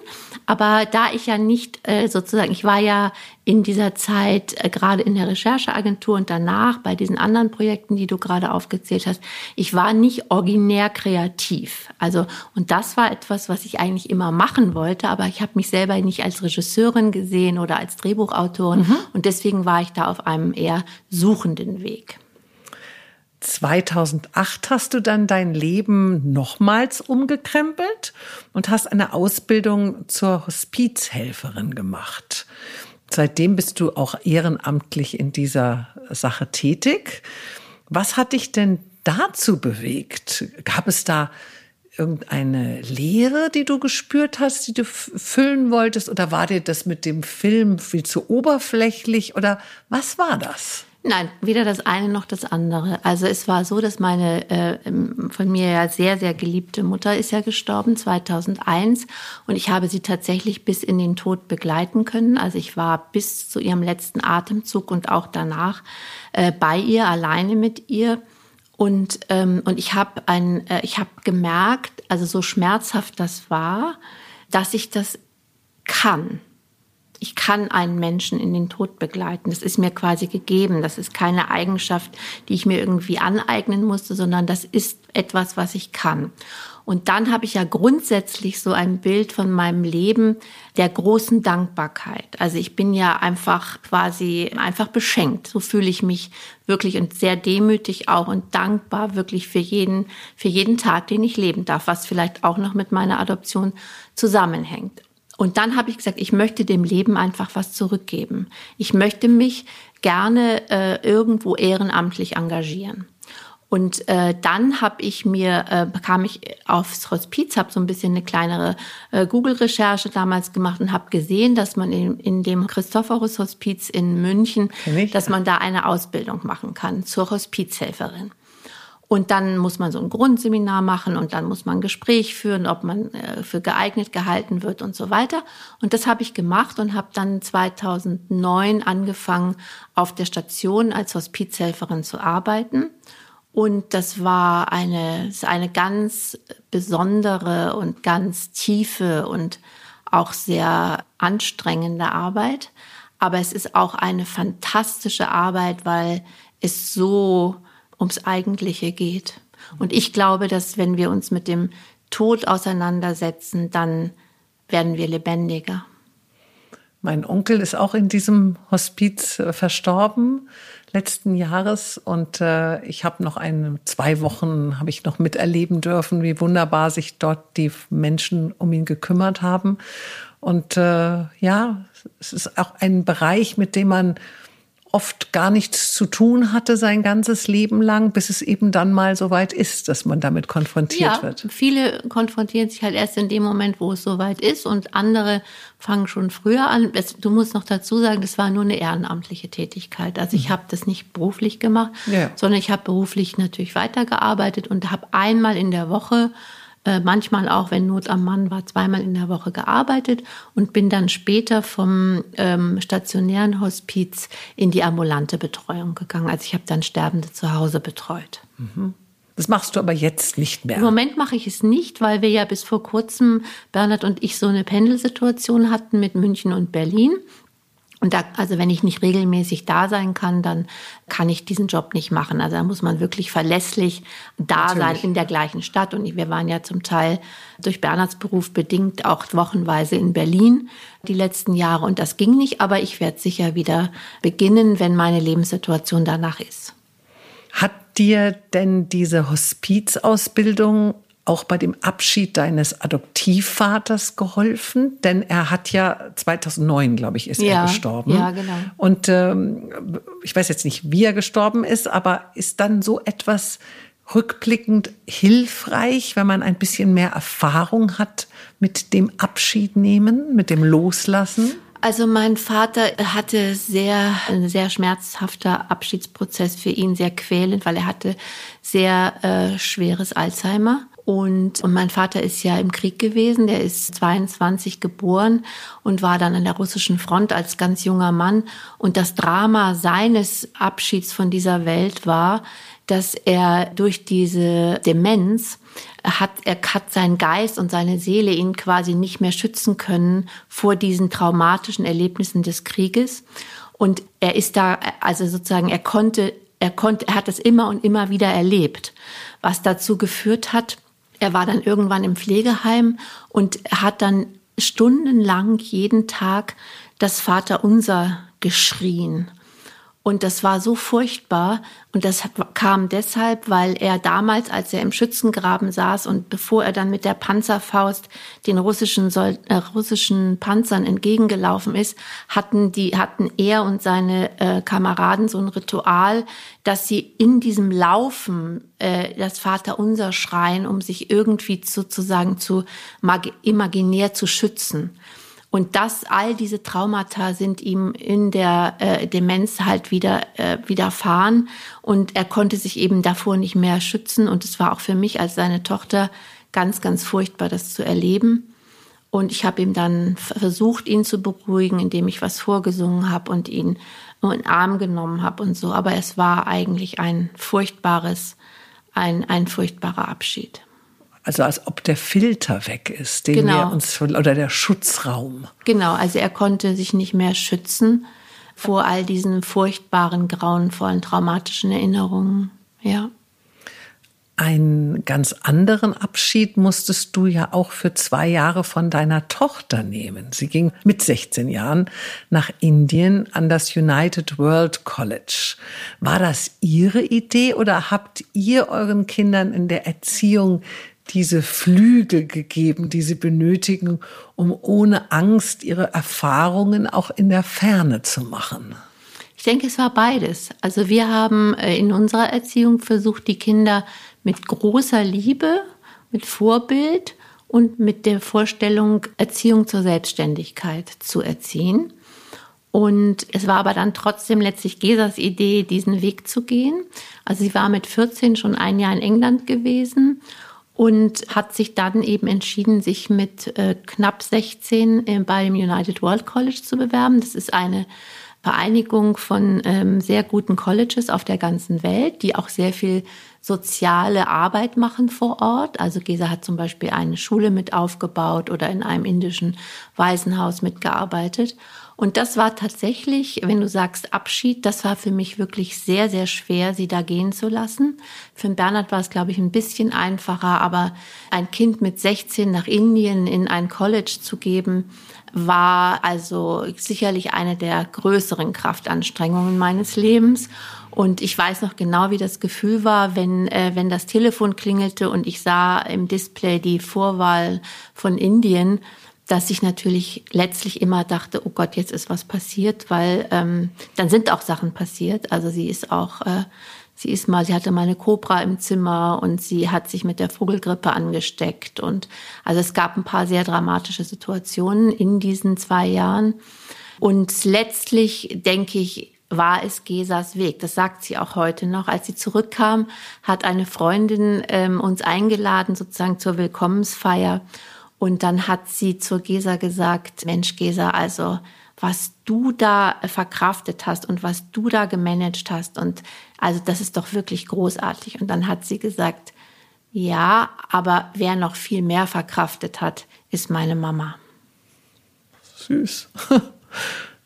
[SPEAKER 1] Aber da ich ja nicht äh, sozusagen, ich war ja in dieser Zeit, äh, gerade in der Rechercheagentur und danach bei diesen anderen Projekten, die du gerade aufgezählt hast, ich war nicht originär kreativ. Also, und das war etwas, was ich eigentlich immer machen wollte, aber ich habe mich selber nicht als Regisseurin gesehen oder als Drehbuchautorin. Mhm. Und deswegen war ich da auf einem eher suchenden Weg.
[SPEAKER 2] 2008 hast du dann dein Leben nochmals umgekrempelt und hast eine Ausbildung zur Hospizhelferin gemacht. Seitdem bist du auch ehrenamtlich in dieser Sache tätig. Was hat dich denn dazu bewegt? Gab es da irgendeine Lehre, die du gespürt hast, die du füllen wolltest? Oder war dir das mit dem Film viel zu oberflächlich? Oder was war das?
[SPEAKER 1] Nein, weder das eine noch das andere. Also es war so, dass meine äh, von mir ja sehr, sehr geliebte Mutter ist ja gestorben 2001 und ich habe sie tatsächlich bis in den Tod begleiten können. Also ich war bis zu ihrem letzten Atemzug und auch danach äh, bei ihr, alleine mit ihr. Und, ähm, und ich habe ein, äh, ich habe gemerkt, also so schmerzhaft das war, dass ich das kann ich kann einen Menschen in den Tod begleiten. Das ist mir quasi gegeben. Das ist keine Eigenschaft, die ich mir irgendwie aneignen musste, sondern das ist etwas, was ich kann. Und dann habe ich ja grundsätzlich so ein Bild von meinem Leben der großen Dankbarkeit. Also ich bin ja einfach quasi einfach beschenkt. So fühle ich mich wirklich und sehr demütig auch und dankbar wirklich für jeden, für jeden Tag, den ich leben darf, was vielleicht auch noch mit meiner Adoption zusammenhängt. Und dann habe ich gesagt, ich möchte dem Leben einfach was zurückgeben. Ich möchte mich gerne äh, irgendwo ehrenamtlich engagieren. Und äh, dann habe ich mir, äh, kam ich aufs Hospiz, habe so ein bisschen eine kleinere äh, Google-Recherche damals gemacht und habe gesehen, dass man in, in dem Christophorus Hospiz in München, dass man da eine Ausbildung machen kann zur Hospizhelferin. Und dann muss man so ein Grundseminar machen und dann muss man ein Gespräch führen, ob man äh, für geeignet gehalten wird und so weiter. Und das habe ich gemacht und habe dann 2009 angefangen, auf der Station als Hospizhelferin zu arbeiten. Und das war eine, eine ganz besondere und ganz tiefe und auch sehr anstrengende Arbeit. Aber es ist auch eine fantastische Arbeit, weil es so ums Eigentliche geht. Und ich glaube, dass wenn wir uns mit dem Tod auseinandersetzen, dann werden wir lebendiger.
[SPEAKER 2] Mein Onkel ist auch in diesem Hospiz äh, verstorben letzten Jahres und äh, ich habe noch eine zwei Wochen habe ich noch miterleben dürfen, wie wunderbar sich dort die Menschen um ihn gekümmert haben und äh, ja, es ist auch ein Bereich, mit dem man oft gar nichts zu tun hatte sein ganzes Leben lang, bis es eben dann mal so weit ist, dass man damit konfrontiert
[SPEAKER 1] ja,
[SPEAKER 2] wird.
[SPEAKER 1] Viele konfrontieren sich halt erst in dem Moment, wo es so weit ist und andere fangen schon früher an. Du musst noch dazu sagen, das war nur eine ehrenamtliche Tätigkeit. Also ich mhm. habe das nicht beruflich gemacht, ja. sondern ich habe beruflich natürlich weitergearbeitet und habe einmal in der Woche äh, manchmal auch, wenn Not am Mann war, zweimal in der Woche gearbeitet und bin dann später vom ähm, stationären Hospiz in die ambulante Betreuung gegangen. Also ich habe dann Sterbende zu Hause betreut.
[SPEAKER 2] Mhm. Das machst du aber jetzt nicht mehr.
[SPEAKER 1] Im Moment mache ich es nicht, weil wir ja bis vor kurzem, Bernhard und ich, so eine Pendelsituation hatten mit München und Berlin. Und da, also wenn ich nicht regelmäßig da sein kann, dann kann ich diesen Job nicht machen. Also da muss man wirklich verlässlich da Natürlich. sein in der gleichen Stadt. Und wir waren ja zum Teil durch Bernhards Beruf bedingt auch wochenweise in Berlin die letzten Jahre. Und das ging nicht, aber ich werde sicher wieder beginnen, wenn meine Lebenssituation danach ist.
[SPEAKER 2] Hat dir denn diese Hospizausbildung auch bei dem Abschied deines Adoptivvaters geholfen? Denn er hat ja 2009, glaube ich, ist ja, er gestorben.
[SPEAKER 1] Ja, genau.
[SPEAKER 2] Und ähm, ich weiß jetzt nicht, wie er gestorben ist, aber ist dann so etwas rückblickend hilfreich, wenn man ein bisschen mehr Erfahrung hat mit dem Abschied nehmen, mit dem Loslassen?
[SPEAKER 1] Also mein Vater hatte sehr, ein sehr schmerzhafter Abschiedsprozess für ihn, sehr quälend, weil er hatte sehr äh, schweres Alzheimer. Und, und mein Vater ist ja im Krieg gewesen. Der ist 22 geboren und war dann an der russischen Front als ganz junger Mann. Und das Drama seines Abschieds von dieser Welt war, dass er durch diese Demenz hat, er hat seinen Geist und seine Seele ihn quasi nicht mehr schützen können vor diesen traumatischen Erlebnissen des Krieges. Und er ist da, also sozusagen, er konnte, er konnte, er hat das immer und immer wieder erlebt, was dazu geführt hat, er war dann irgendwann im Pflegeheim und hat dann stundenlang jeden Tag das Vaterunser geschrien. Und das war so furchtbar. Und das kam deshalb, weil er damals, als er im Schützengraben saß und bevor er dann mit der Panzerfaust den russischen, Sol äh, russischen Panzern entgegengelaufen ist, hatten die, hatten er und seine äh, Kameraden so ein Ritual, dass sie in diesem Laufen äh, das Vaterunser schreien, um sich irgendwie sozusagen zu imaginär zu schützen. Und das, all diese Traumata sind ihm in der äh, Demenz halt wieder äh, widerfahren und er konnte sich eben davor nicht mehr schützen und es war auch für mich als seine Tochter ganz, ganz furchtbar, das zu erleben. Und ich habe ihm dann versucht, ihn zu beruhigen, indem ich was vorgesungen habe und ihn in den Arm genommen habe und so. Aber es war eigentlich ein furchtbares, ein, ein furchtbarer Abschied.
[SPEAKER 2] Also als ob der Filter weg ist, den genau. wir uns oder der Schutzraum.
[SPEAKER 1] Genau, also er konnte sich nicht mehr schützen vor all diesen furchtbaren, grauenvollen, traumatischen Erinnerungen. Ja.
[SPEAKER 2] Einen ganz anderen Abschied musstest du ja auch für zwei Jahre von deiner Tochter nehmen. Sie ging mit 16 Jahren nach Indien an das United World College. War das Ihre Idee oder habt ihr euren Kindern in der Erziehung diese Flügel gegeben, die sie benötigen, um ohne Angst ihre Erfahrungen auch in der Ferne zu machen?
[SPEAKER 1] Ich denke, es war beides. Also wir haben äh, in unserer Erziehung versucht, die Kinder mit großer Liebe, mit Vorbild und mit der Vorstellung, Erziehung zur Selbstständigkeit zu erziehen. Und es war aber dann trotzdem letztlich Gesas Idee, diesen Weg zu gehen. Also sie war mit 14 schon ein Jahr in England gewesen und hat sich dann eben entschieden, sich mit äh, knapp 16 äh, bei United World College zu bewerben. Das ist eine Vereinigung von ähm, sehr guten Colleges auf der ganzen Welt, die auch sehr viel soziale Arbeit machen vor Ort. Also Gesa hat zum Beispiel eine Schule mit aufgebaut oder in einem indischen Waisenhaus mitgearbeitet. Und das war tatsächlich, wenn du sagst Abschied, das war für mich wirklich sehr, sehr schwer, sie da gehen zu lassen. Für Bernhard war es, glaube ich, ein bisschen einfacher, aber ein Kind mit 16 nach Indien in ein College zu geben, war also sicherlich eine der größeren Kraftanstrengungen meines Lebens. Und ich weiß noch genau, wie das Gefühl war, wenn, äh, wenn das Telefon klingelte und ich sah im Display die Vorwahl von Indien dass ich natürlich letztlich immer dachte, oh Gott, jetzt ist was passiert, weil ähm, dann sind auch Sachen passiert. Also sie ist auch, äh, sie ist mal, sie hatte mal eine Cobra im Zimmer und sie hat sich mit der Vogelgrippe angesteckt und also es gab ein paar sehr dramatische Situationen in diesen zwei Jahren. Und letztlich denke ich, war es Gesas Weg. Das sagt sie auch heute noch. Als sie zurückkam, hat eine Freundin ähm, uns eingeladen, sozusagen zur Willkommensfeier. Und dann hat sie zur Gesa gesagt, Mensch Gesa, also was du da verkraftet hast und was du da gemanagt hast und also das ist doch wirklich großartig. Und dann hat sie gesagt, ja, aber wer noch viel mehr verkraftet hat, ist meine Mama.
[SPEAKER 2] Süß. (laughs)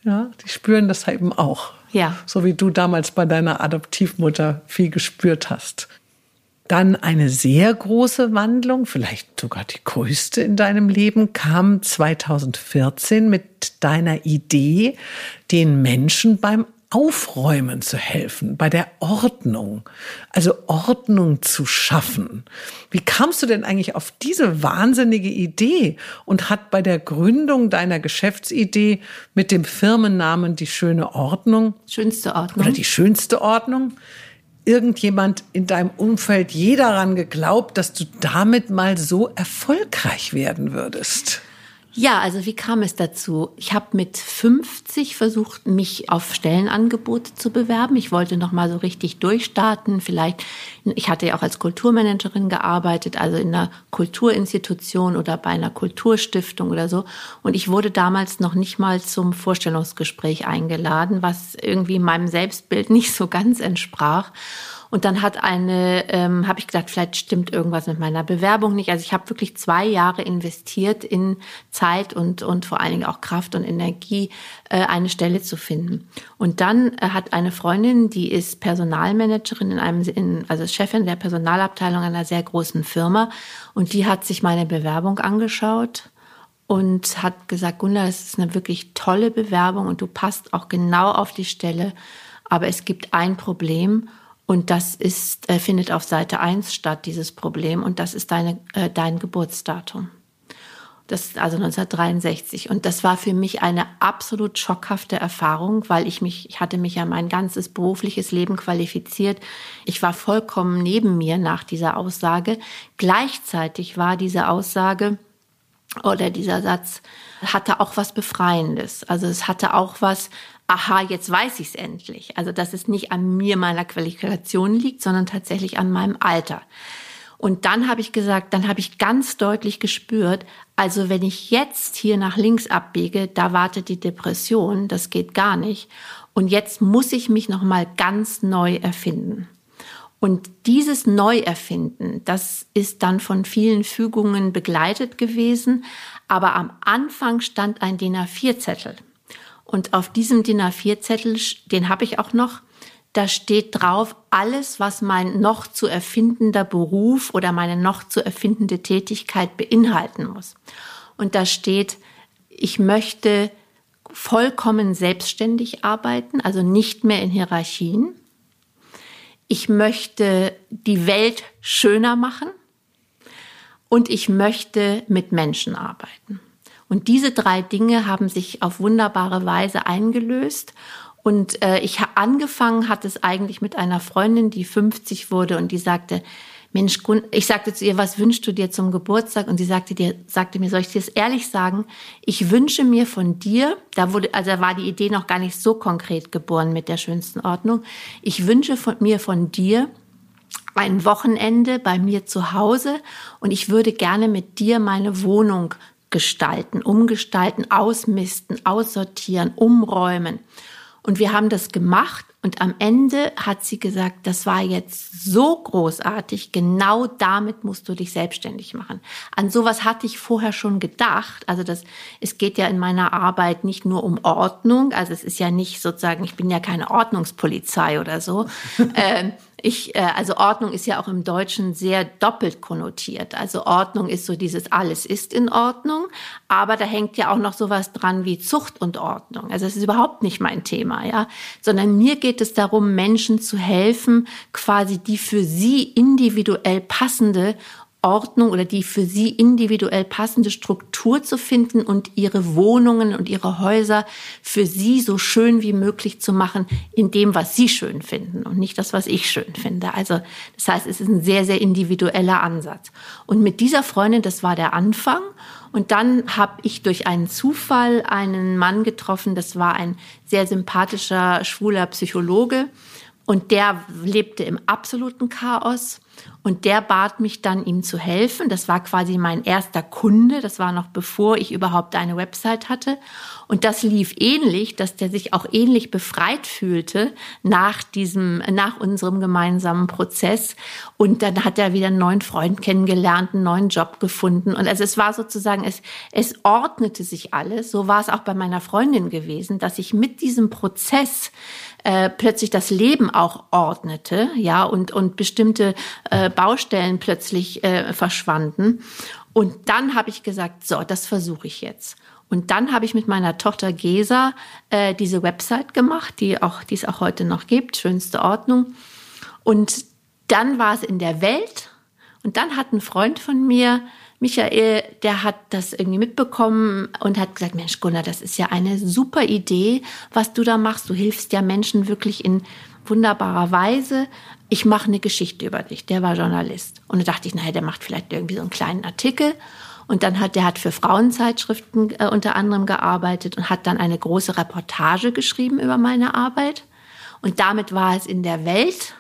[SPEAKER 2] Ja, die spüren das eben auch.
[SPEAKER 1] Ja.
[SPEAKER 2] So wie du damals bei deiner Adoptivmutter viel gespürt hast. Dann eine sehr große Wandlung, vielleicht sogar die größte in deinem Leben, kam 2014 mit deiner Idee, den Menschen beim Aufräumen zu helfen, bei der Ordnung, also Ordnung zu schaffen. Wie kamst du denn eigentlich auf diese wahnsinnige Idee und hat bei der Gründung deiner Geschäftsidee mit dem Firmennamen die schöne Ordnung,
[SPEAKER 1] schönste Ordnung
[SPEAKER 2] oder die schönste Ordnung, irgendjemand in deinem Umfeld je daran geglaubt, dass du damit mal so erfolgreich werden würdest?
[SPEAKER 1] Ja, also wie kam es dazu? Ich habe mit 50 versucht, mich auf Stellenangebote zu bewerben. Ich wollte noch mal so richtig durchstarten. Vielleicht, ich hatte ja auch als Kulturmanagerin gearbeitet, also in einer Kulturinstitution oder bei einer Kulturstiftung oder so. Und ich wurde damals noch nicht mal zum Vorstellungsgespräch eingeladen, was irgendwie meinem Selbstbild (laughs) nicht so ganz entsprach. Und dann hat eine, ähm, habe ich gedacht, vielleicht stimmt irgendwas mit meiner Bewerbung nicht. Also ich habe wirklich zwei Jahre investiert in Zeit und, und vor allen Dingen auch Kraft und Energie, äh, eine Stelle zu finden. Und dann äh, hat eine Freundin, die ist Personalmanagerin in einem, in, also Chefin der Personalabteilung einer sehr großen Firma. Und die hat sich meine Bewerbung angeschaut und hat gesagt, Gunda, das ist eine wirklich tolle Bewerbung und du passt auch genau auf die Stelle. Aber es gibt ein Problem und das ist, äh, findet auf Seite 1 statt, dieses Problem. Und das ist deine, äh, dein Geburtsdatum. Das also 1963. Und das war für mich eine absolut schockhafte Erfahrung, weil ich mich, ich hatte mich ja mein ganzes berufliches Leben qualifiziert. Ich war vollkommen neben mir nach dieser Aussage. Gleichzeitig war diese Aussage oder dieser Satz hatte auch was Befreiendes. Also es hatte auch was, aha, jetzt weiß ich es endlich. Also dass es nicht an mir, meiner Qualifikation liegt, sondern tatsächlich an meinem Alter. Und dann habe ich gesagt, dann habe ich ganz deutlich gespürt, also wenn ich jetzt hier nach links abbiege, da wartet die Depression, das geht gar nicht. Und jetzt muss ich mich noch mal ganz neu erfinden. Und dieses Neuerfinden, das ist dann von vielen Fügungen begleitet gewesen, aber am Anfang stand ein DIN A4-Zettel. Und auf diesem DIN A4-Zettel, den habe ich auch noch, da steht drauf alles, was mein noch zu erfindender Beruf oder meine noch zu erfindende Tätigkeit beinhalten muss. Und da steht, ich möchte vollkommen selbstständig arbeiten, also nicht mehr in Hierarchien. Ich möchte die Welt schöner machen und ich möchte mit Menschen arbeiten. Und diese drei Dinge haben sich auf wunderbare Weise eingelöst. Und äh, ich angefangen hat es eigentlich mit einer Freundin, die 50 wurde und die sagte, Mensch, ich sagte zu ihr, was wünschst du dir zum Geburtstag? Und sie sagte dir, sagte mir, soll ich dir das ehrlich sagen? Ich wünsche mir von dir, da wurde, also war die Idee noch gar nicht so konkret geboren mit der schönsten Ordnung. Ich wünsche von mir von dir ein Wochenende bei mir zu Hause und ich würde gerne mit dir meine Wohnung gestalten, umgestalten, ausmisten, aussortieren, umräumen. Und wir haben das gemacht und am Ende hat sie gesagt, das war jetzt so großartig, genau damit musst du dich selbstständig machen. An sowas hatte ich vorher schon gedacht. Also das, es geht ja in meiner Arbeit nicht nur um Ordnung. Also es ist ja nicht sozusagen, ich bin ja keine Ordnungspolizei oder so. (laughs) ähm, ich, äh, also Ordnung ist ja auch im Deutschen sehr doppelt konnotiert. Also Ordnung ist so dieses alles ist in Ordnung, aber da hängt ja auch noch sowas dran wie Zucht und Ordnung. Also es ist überhaupt nicht mein Thema, ja, sondern mir geht es darum, Menschen zu helfen, quasi die für sie individuell passende Ordnung oder die für sie individuell passende Struktur zu finden und ihre Wohnungen und ihre Häuser für sie so schön wie möglich zu machen in dem, was sie schön finden und nicht das, was ich schön finde. Also das heißt, es ist ein sehr, sehr individueller Ansatz. Und mit dieser Freundin, das war der Anfang. Und dann habe ich durch einen Zufall einen Mann getroffen, das war ein sehr sympathischer, schwuler Psychologe. Und der lebte im absoluten Chaos und der bat mich dann, ihm zu helfen. Das war quasi mein erster Kunde. Das war noch bevor ich überhaupt eine Website hatte. Und das lief ähnlich, dass der sich auch ähnlich befreit fühlte nach diesem, nach unserem gemeinsamen Prozess. Und dann hat er wieder einen neuen Freund kennengelernt, einen neuen Job gefunden. Und also es war sozusagen, es, es ordnete sich alles. So war es auch bei meiner Freundin gewesen, dass ich mit diesem Prozess äh, plötzlich das Leben auch ordnete, ja, und, und bestimmte äh, Baustellen plötzlich äh, verschwanden. Und dann habe ich gesagt, so, das versuche ich jetzt. Und dann habe ich mit meiner Tochter Gesa äh, diese Website gemacht, die auch, die es auch heute noch gibt, schönste Ordnung. Und dann war es in der Welt. Und dann hat ein Freund von mir Michael, der hat das irgendwie mitbekommen und hat gesagt, Mensch, Gunnar, das ist ja eine super Idee, was du da machst. Du hilfst ja Menschen wirklich in wunderbarer Weise. Ich mache eine Geschichte über dich. Der war Journalist. Und da dachte ich, naja, der macht vielleicht irgendwie so einen kleinen Artikel. Und dann hat der hat für Frauenzeitschriften äh, unter anderem gearbeitet und hat dann eine große Reportage geschrieben über meine Arbeit. Und damit war es in der Welt.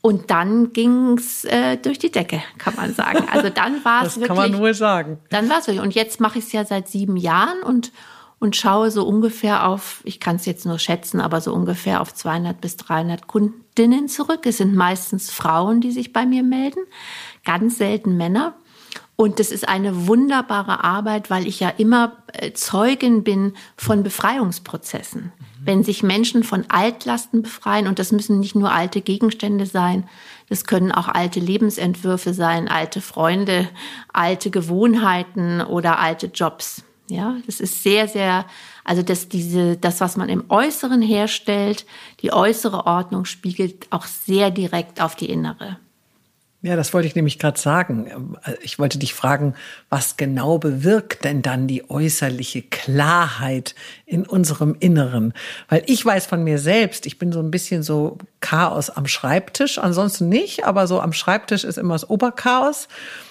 [SPEAKER 1] Und dann ging's äh, durch die Decke, kann man sagen. Also dann (laughs) war es wirklich.
[SPEAKER 2] Das kann man wohl sagen.
[SPEAKER 1] Dann war es wirklich. Und jetzt mache ich es ja seit sieben Jahren und und schaue so ungefähr auf, ich kann es jetzt nur schätzen, aber so ungefähr auf 200 bis 300 Kundinnen zurück. Es sind meistens Frauen, die sich bei mir melden, ganz selten Männer. Und das ist eine wunderbare Arbeit, weil ich ja immer äh, Zeugin bin von Befreiungsprozessen. Mhm. Wenn sich Menschen von Altlasten befreien, und das müssen nicht nur alte Gegenstände sein, das können auch alte Lebensentwürfe sein, alte Freunde, alte Gewohnheiten oder alte Jobs. Ja, das ist sehr, sehr, also dass diese, das, was man im Äußeren herstellt, die äußere Ordnung spiegelt auch sehr direkt auf die innere.
[SPEAKER 2] Ja, das wollte ich nämlich gerade sagen. Ich wollte dich fragen, was genau bewirkt denn dann die äußerliche Klarheit in unserem Inneren? Weil ich weiß von mir selbst, ich bin so ein bisschen so Chaos am Schreibtisch, ansonsten nicht, aber so am Schreibtisch ist immer das Oberchaos.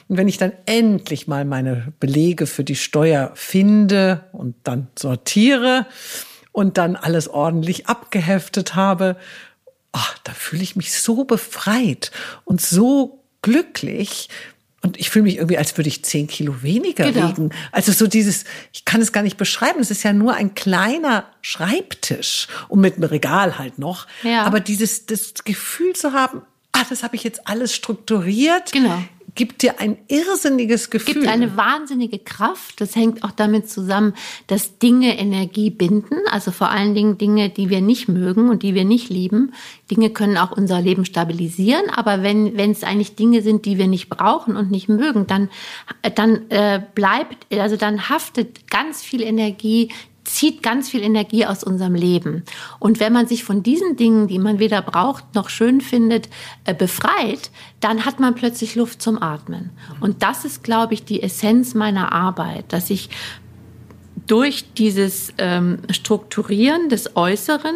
[SPEAKER 2] Und wenn ich dann endlich mal meine Belege für die Steuer finde und dann sortiere und dann alles ordentlich abgeheftet habe, ach, da fühle ich mich so befreit und so glücklich. Und ich fühle mich irgendwie, als würde ich zehn Kilo weniger genau. wiegen. Also so dieses, ich kann es gar nicht beschreiben. Es ist ja nur ein kleiner Schreibtisch und mit einem Regal halt noch. Ja. Aber dieses, das Gefühl zu haben, ah, das habe ich jetzt alles strukturiert.
[SPEAKER 1] Genau
[SPEAKER 2] gibt dir ein irrsinniges Gefühl.
[SPEAKER 1] Gibt eine wahnsinnige Kraft. Das hängt auch damit zusammen, dass Dinge Energie binden. Also vor allen Dingen Dinge, die wir nicht mögen und die wir nicht lieben. Dinge können auch unser Leben stabilisieren. Aber wenn, wenn es eigentlich Dinge sind, die wir nicht brauchen und nicht mögen, dann, dann äh, bleibt, also dann haftet ganz viel Energie zieht ganz viel Energie aus unserem Leben. Und wenn man sich von diesen Dingen, die man weder braucht noch schön findet, äh, befreit, dann hat man plötzlich Luft zum Atmen. Und das ist, glaube ich, die Essenz meiner Arbeit, dass ich durch dieses ähm, Strukturieren des Äußeren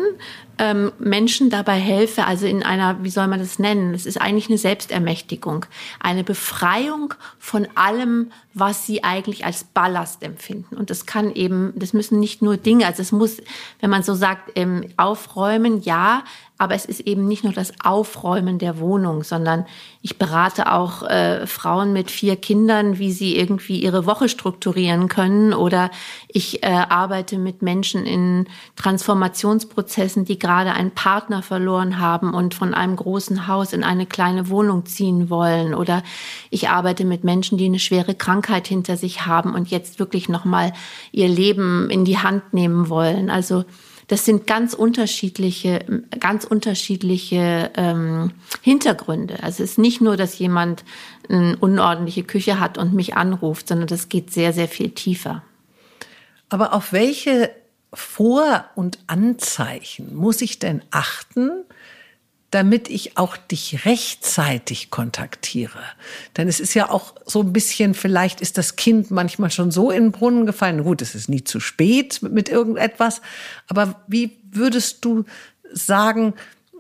[SPEAKER 1] ähm, Menschen dabei helfe, also in einer, wie soll man das nennen? Es ist eigentlich eine Selbstermächtigung, eine Befreiung von allem, was sie eigentlich als Ballast empfinden. Und das kann eben, das müssen nicht nur Dinge, also es muss, wenn man so sagt, ähm, aufräumen, ja, aber es ist eben nicht nur das Aufräumen der Wohnung, sondern ich berate auch äh, Frauen mit vier Kindern, wie sie irgendwie ihre Woche strukturieren können. Oder ich äh, arbeite mit Menschen in Transformationsprozessen, die gerade einen Partner verloren haben und von einem großen Haus in eine kleine Wohnung ziehen wollen. Oder ich arbeite mit Menschen, die eine schwere Krankheit hinter sich haben und jetzt wirklich nochmal ihr Leben in die Hand nehmen wollen. Also das sind ganz unterschiedliche, ganz unterschiedliche ähm, Hintergründe. Also es ist nicht nur, dass jemand eine unordentliche Küche hat und mich anruft, sondern das geht sehr, sehr viel tiefer.
[SPEAKER 2] Aber auf welche Vor- und Anzeichen muss ich denn achten, damit ich auch dich rechtzeitig kontaktiere. Denn es ist ja auch so ein bisschen, vielleicht ist das Kind manchmal schon so in den Brunnen gefallen. Gut, es ist nie zu spät mit irgendetwas. Aber wie würdest du sagen,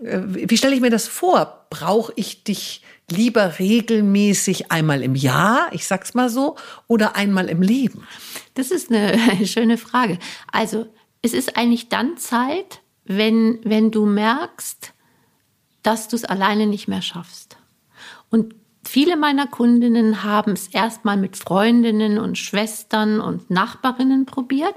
[SPEAKER 2] äh, wie stelle ich mir das vor? Brauche ich dich lieber regelmäßig einmal im Jahr, ich sag's mal so, oder einmal im Leben?
[SPEAKER 1] Das ist eine (laughs) schöne Frage. Also, es ist eigentlich dann Zeit, wenn, wenn du merkst, dass du es alleine nicht mehr schaffst. Und viele meiner Kundinnen haben es erstmal mit Freundinnen und Schwestern und Nachbarinnen probiert.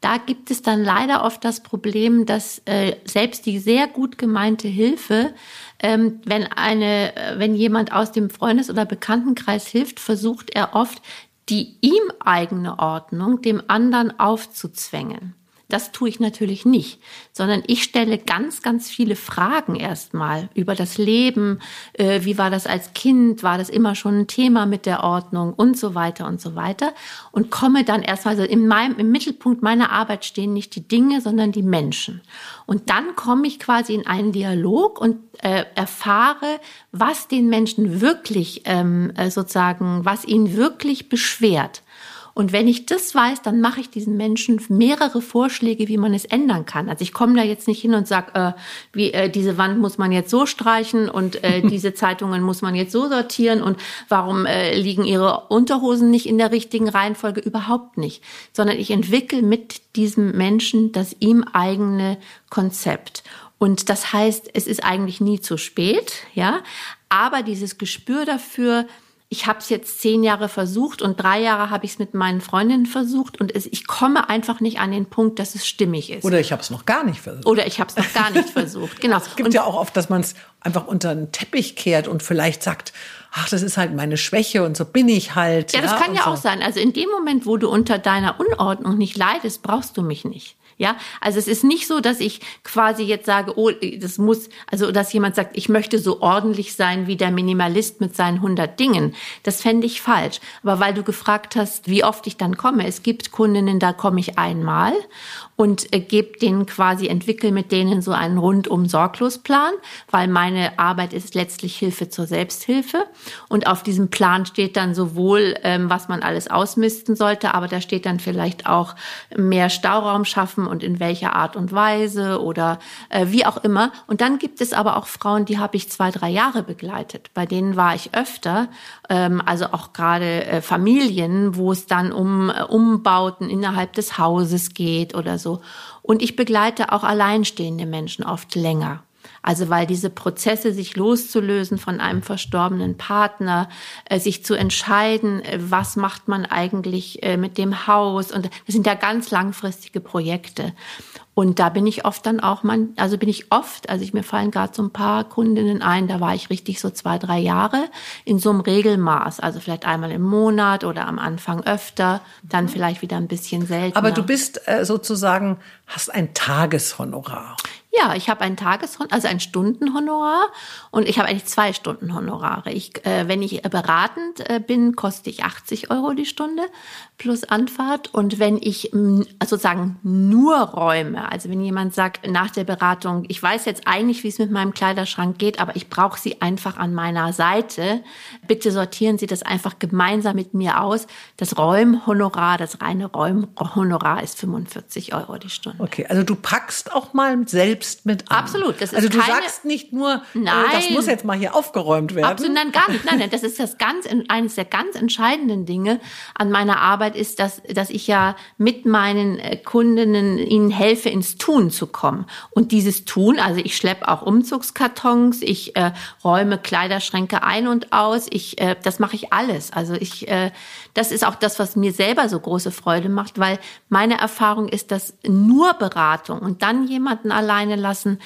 [SPEAKER 1] Da gibt es dann leider oft das Problem, dass äh, selbst die sehr gut gemeinte Hilfe, ähm, wenn eine, äh, wenn jemand aus dem Freundes- oder Bekanntenkreis hilft, versucht er oft die ihm eigene Ordnung dem anderen aufzuzwängen. Das tue ich natürlich nicht, sondern ich stelle ganz, ganz viele Fragen erstmal über das Leben. Äh, wie war das als Kind? War das immer schon ein Thema mit der Ordnung und so weiter und so weiter? Und komme dann erstmal, also in meinem, im Mittelpunkt meiner Arbeit stehen nicht die Dinge, sondern die Menschen. Und dann komme ich quasi in einen Dialog und äh, erfahre, was den Menschen wirklich ähm, äh, sozusagen, was ihn wirklich beschwert. Und wenn ich das weiß, dann mache ich diesen Menschen mehrere Vorschläge, wie man es ändern kann. Also ich komme da jetzt nicht hin und sage, äh, wie äh, diese Wand muss man jetzt so streichen und äh, (laughs) diese Zeitungen muss man jetzt so sortieren und warum äh, liegen ihre Unterhosen nicht in der richtigen Reihenfolge? Überhaupt nicht. Sondern ich entwickle mit diesem Menschen das ihm eigene Konzept. Und das heißt, es ist eigentlich nie zu spät, ja. Aber dieses Gespür dafür, ich habe es jetzt zehn Jahre versucht und drei Jahre habe ich es mit meinen Freundinnen versucht und es, ich komme einfach nicht an den Punkt, dass es stimmig ist.
[SPEAKER 2] Oder ich habe es noch gar nicht versucht.
[SPEAKER 1] Oder ich habe es noch gar nicht versucht. Genau. (laughs)
[SPEAKER 2] Es gibt und ja auch oft, dass man es einfach unter den Teppich kehrt und vielleicht sagt, ach, das ist halt meine Schwäche und so bin ich halt.
[SPEAKER 1] Ja, das
[SPEAKER 2] ja,
[SPEAKER 1] kann ja
[SPEAKER 2] so.
[SPEAKER 1] auch sein. Also in dem Moment, wo du unter deiner Unordnung nicht leidest, brauchst du mich nicht. Ja, also es ist nicht so, dass ich quasi jetzt sage, oh, das muss, also dass jemand sagt, ich möchte so ordentlich sein wie der Minimalist mit seinen 100 Dingen. Das fände ich falsch. Aber weil du gefragt hast, wie oft ich dann komme, es gibt Kundinnen, da komme ich einmal und äh, gebe denen quasi, entwickle mit denen so einen rundum sorglos Plan, weil meine Arbeit ist letztlich Hilfe zur Selbsthilfe. Und auf diesem Plan steht dann sowohl, ähm, was man alles ausmisten sollte, aber da steht dann vielleicht auch mehr Stauraum schaffen und in welcher Art und Weise oder äh, wie auch immer. Und dann gibt es aber auch Frauen, die habe ich zwei, drei Jahre begleitet. Bei denen war ich öfter, ähm, also auch gerade äh, Familien, wo es dann um äh, Umbauten innerhalb des Hauses geht oder so. Und ich begleite auch alleinstehende Menschen oft länger. Also weil diese Prozesse, sich loszulösen von einem verstorbenen Partner, äh, sich zu entscheiden, äh, was macht man eigentlich äh, mit dem Haus. Und das sind ja ganz langfristige Projekte. Und da bin ich oft dann auch, man, also bin ich oft, also ich mir fallen gerade so ein paar Kundinnen ein, da war ich richtig so zwei, drei Jahre in so einem Regelmaß. Also vielleicht einmal im Monat oder am Anfang öfter, dann vielleicht wieder ein bisschen seltener.
[SPEAKER 2] Aber du bist sozusagen, hast ein Tageshonorar.
[SPEAKER 1] Ja, ich habe ein Tageshon also ein Stundenhonorar und ich habe eigentlich zwei Stunden Honorare. Ich, äh, wenn ich beratend äh, bin, koste ich 80 Euro die Stunde plus Anfahrt. Und wenn ich sozusagen nur räume, also wenn jemand sagt nach der Beratung, ich weiß jetzt eigentlich, wie es mit meinem Kleiderschrank geht, aber ich brauche sie einfach an meiner Seite, bitte sortieren Sie das einfach gemeinsam mit mir aus. Das Räumhonorar, das reine Räumhonorar ist 45 Euro die Stunde.
[SPEAKER 2] Okay, also du packst auch mal selbst mit
[SPEAKER 1] an. Absolut.
[SPEAKER 2] Das ist also du keine, sagst nicht nur, nein, äh, das muss jetzt mal hier aufgeräumt werden.
[SPEAKER 1] Absolut, nein, gar nicht. Nein, nein, das ist das ganz, eines der ganz entscheidenden Dinge an meiner Arbeit Arbeit ist, dass, dass ich ja mit meinen äh, Kundinnen ihnen helfe, ins Tun zu kommen. Und dieses Tun, also ich schleppe auch Umzugskartons, ich äh, räume Kleiderschränke ein und aus, ich, äh, das mache ich alles. Also ich, äh, das ist auch das, was mir selber so große Freude macht, weil meine Erfahrung ist, dass nur Beratung und dann jemanden alleine lassen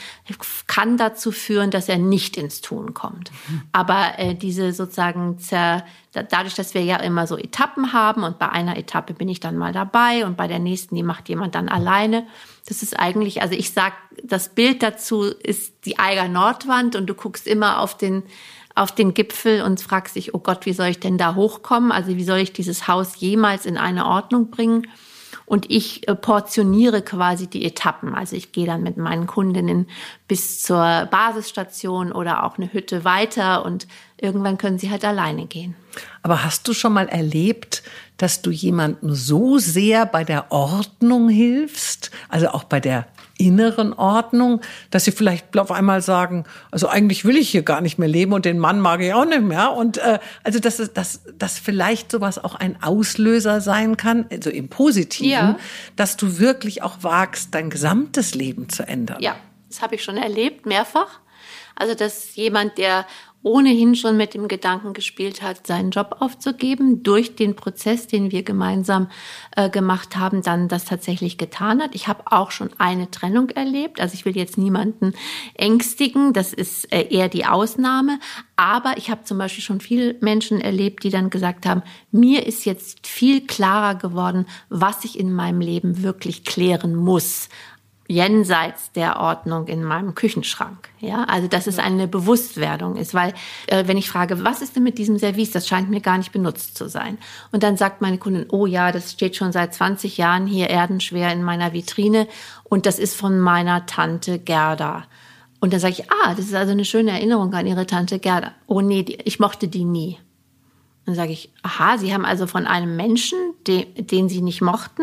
[SPEAKER 1] kann dazu führen, dass er nicht ins Tun kommt. Aber äh, diese sozusagen zer, dadurch, dass wir ja immer so Etappen haben und bei einer Etappe bin ich dann mal dabei und bei der nächsten, die macht jemand dann alleine. Das ist eigentlich, also ich sag, das Bild dazu ist die Eiger Nordwand und du guckst immer auf den auf den Gipfel und fragst dich, oh Gott, wie soll ich denn da hochkommen? Also wie soll ich dieses Haus jemals in eine Ordnung bringen? Und ich äh, portioniere quasi die Etappen. Also ich gehe dann mit meinen Kundinnen bis zur Basisstation oder auch eine Hütte weiter und irgendwann können sie halt alleine gehen.
[SPEAKER 2] Aber hast du schon mal erlebt, dass du jemandem so sehr bei der Ordnung hilfst, also auch bei der inneren Ordnung, dass sie vielleicht auf einmal sagen, also eigentlich will ich hier gar nicht mehr leben und den Mann mag ich auch nicht mehr. Und äh, also dass, dass, dass vielleicht sowas auch ein Auslöser sein kann, also im Positiven, ja. dass du wirklich auch wagst, dein gesamtes Leben zu ändern.
[SPEAKER 1] Ja, das habe ich schon erlebt, mehrfach. Also dass jemand, der ohnehin schon mit dem Gedanken gespielt hat, seinen Job aufzugeben, durch den Prozess, den wir gemeinsam äh, gemacht haben, dann das tatsächlich getan hat. Ich habe auch schon eine Trennung erlebt. Also ich will jetzt niemanden ängstigen, das ist äh, eher die Ausnahme. Aber ich habe zum Beispiel schon viele Menschen erlebt, die dann gesagt haben, mir ist jetzt viel klarer geworden, was ich in meinem Leben wirklich klären muss jenseits der Ordnung in meinem Küchenschrank. Ja, also dass es eine Bewusstwerdung ist, weil äh, wenn ich frage, was ist denn mit diesem Service, das scheint mir gar nicht benutzt zu sein. Und dann sagt meine Kundin, oh ja, das steht schon seit 20 Jahren hier erdenschwer in meiner Vitrine und das ist von meiner Tante Gerda. Und dann sage ich, ah, das ist also eine schöne Erinnerung an Ihre Tante Gerda. Oh nee, ich mochte die nie. Dann sage ich, aha, Sie haben also von einem Menschen de, den sie nicht mochten,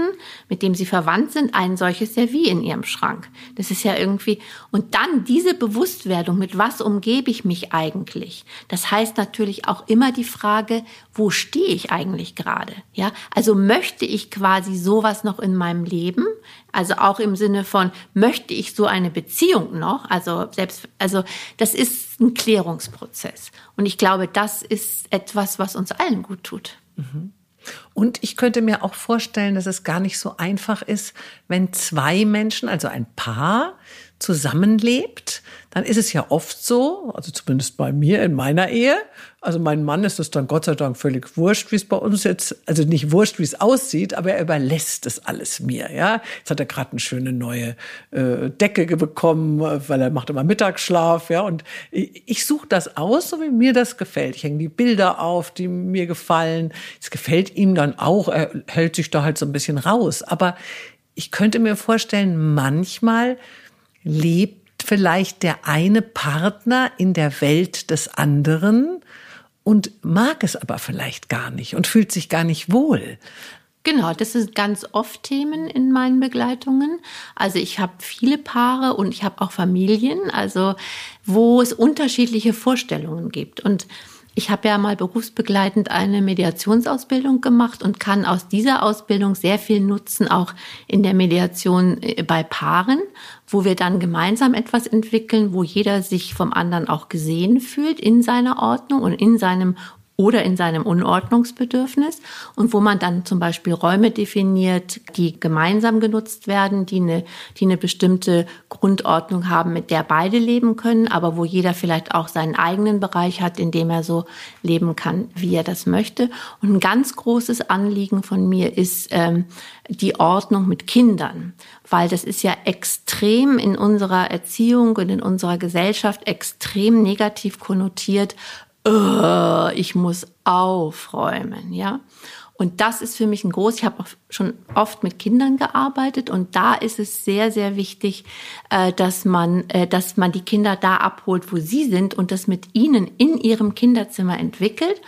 [SPEAKER 1] mit dem sie verwandt sind, ein solches Servier in ihrem Schrank. Das ist ja irgendwie, und dann diese Bewusstwerdung, mit was umgebe ich mich eigentlich? Das heißt natürlich auch immer die Frage, wo stehe ich eigentlich gerade? Ja, also möchte ich quasi sowas noch in meinem Leben? Also auch im Sinne von, möchte ich so eine Beziehung noch? Also selbst, also das ist ein Klärungsprozess. Und ich glaube, das ist etwas, was uns allen gut tut. Mhm.
[SPEAKER 2] Und ich könnte mir auch vorstellen, dass es gar nicht so einfach ist, wenn zwei Menschen, also ein Paar, zusammenlebt, dann ist es ja oft so, also zumindest bei mir in meiner Ehe, also mein Mann ist es dann Gott sei Dank völlig wurscht, wie es bei uns jetzt, also nicht wurscht, wie es aussieht, aber er überlässt es alles mir, ja. Jetzt hat er gerade eine schöne neue äh, Decke bekommen, weil er macht immer Mittagsschlaf, ja. Und ich, ich suche das aus, so wie mir das gefällt. Ich hänge die Bilder auf, die mir gefallen. Es gefällt ihm dann auch, er hält sich da halt so ein bisschen raus. Aber ich könnte mir vorstellen, manchmal lebt vielleicht der eine Partner in der Welt des anderen und mag es aber vielleicht gar nicht und fühlt sich gar nicht wohl.
[SPEAKER 1] Genau, das sind ganz oft Themen in meinen Begleitungen. Also ich habe viele Paare und ich habe auch Familien, also wo es unterschiedliche Vorstellungen gibt. Und ich habe ja mal berufsbegleitend eine Mediationsausbildung gemacht und kann aus dieser Ausbildung sehr viel nutzen, auch in der Mediation äh, bei Paaren, wo wir dann gemeinsam etwas entwickeln, wo jeder sich vom anderen auch gesehen fühlt in seiner Ordnung und in seinem oder in seinem Unordnungsbedürfnis und wo man dann zum Beispiel Räume definiert, die gemeinsam genutzt werden, die eine, die eine bestimmte Grundordnung haben, mit der beide leben können, aber wo jeder vielleicht auch seinen eigenen Bereich hat, in dem er so leben kann, wie er das möchte. Und ein ganz großes Anliegen von mir ist ähm, die Ordnung mit Kindern, weil das ist ja extrem in unserer Erziehung und in unserer Gesellschaft extrem negativ konnotiert, ich muss aufräumen, ja. Und das ist für mich ein groß. Ich habe auch schon oft mit Kindern gearbeitet und da ist es sehr, sehr wichtig, äh, dass man, äh, dass man die Kinder da abholt, wo sie sind und das mit ihnen in ihrem Kinderzimmer entwickelt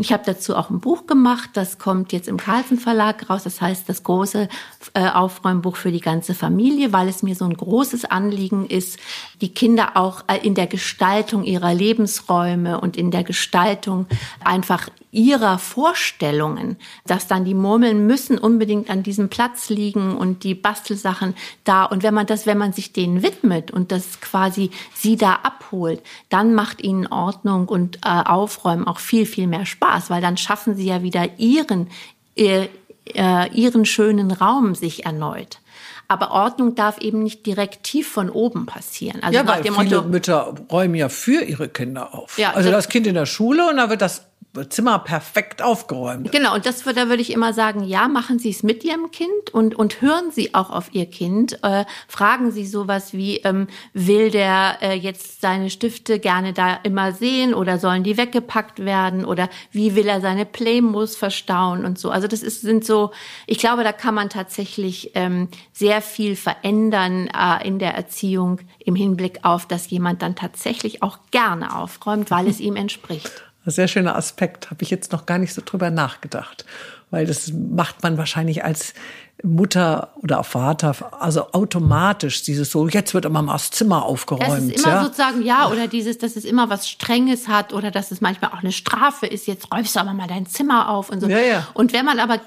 [SPEAKER 1] und ich habe dazu auch ein Buch gemacht, das kommt jetzt im Carlsen Verlag raus. Das heißt, das große äh, Aufräumbuch für die ganze Familie, weil es mir so ein großes Anliegen ist, die Kinder auch äh, in der Gestaltung ihrer Lebensräume und in der Gestaltung einfach ihrer Vorstellungen, dass dann die Murmeln müssen unbedingt an diesem Platz liegen und die Bastelsachen da. Und wenn man das, wenn man sich denen widmet und das quasi sie da abholt, dann macht ihnen Ordnung und äh, Aufräumen auch viel, viel mehr Spaß, weil dann schaffen sie ja wieder ihren, äh, äh, ihren schönen Raum sich erneut. Aber Ordnung darf eben nicht direkt tief von oben passieren.
[SPEAKER 2] Also ja, weil viele Motto, Mütter räumen ja für ihre Kinder auf. Ja, also das Kind in der Schule und da wird das Zimmer perfekt aufgeräumt.
[SPEAKER 1] Genau, und das da würde ich immer sagen, ja, machen Sie es mit Ihrem Kind und, und hören Sie auch auf Ihr Kind. Äh, fragen Sie sowas wie, ähm, will der äh, jetzt seine Stifte gerne da immer sehen oder sollen die weggepackt werden oder wie will er seine Playmos verstauen und so. Also das ist, sind so, ich glaube, da kann man tatsächlich ähm, sehr viel verändern äh, in der Erziehung im Hinblick auf, dass jemand dann tatsächlich auch gerne aufräumt, weil es (laughs) ihm entspricht.
[SPEAKER 2] Ein sehr schöner Aspekt, habe ich jetzt noch gar nicht so drüber nachgedacht. Weil das macht man wahrscheinlich als Mutter oder Vater, also automatisch dieses so, jetzt wird immer mal das Zimmer aufgeräumt. Das
[SPEAKER 1] ist immer ja? sozusagen, ja, oder dieses, dass es immer was Strenges hat oder dass es manchmal auch eine Strafe ist, jetzt räumst du aber mal dein Zimmer auf und so. Ja, ja. Und wenn man aber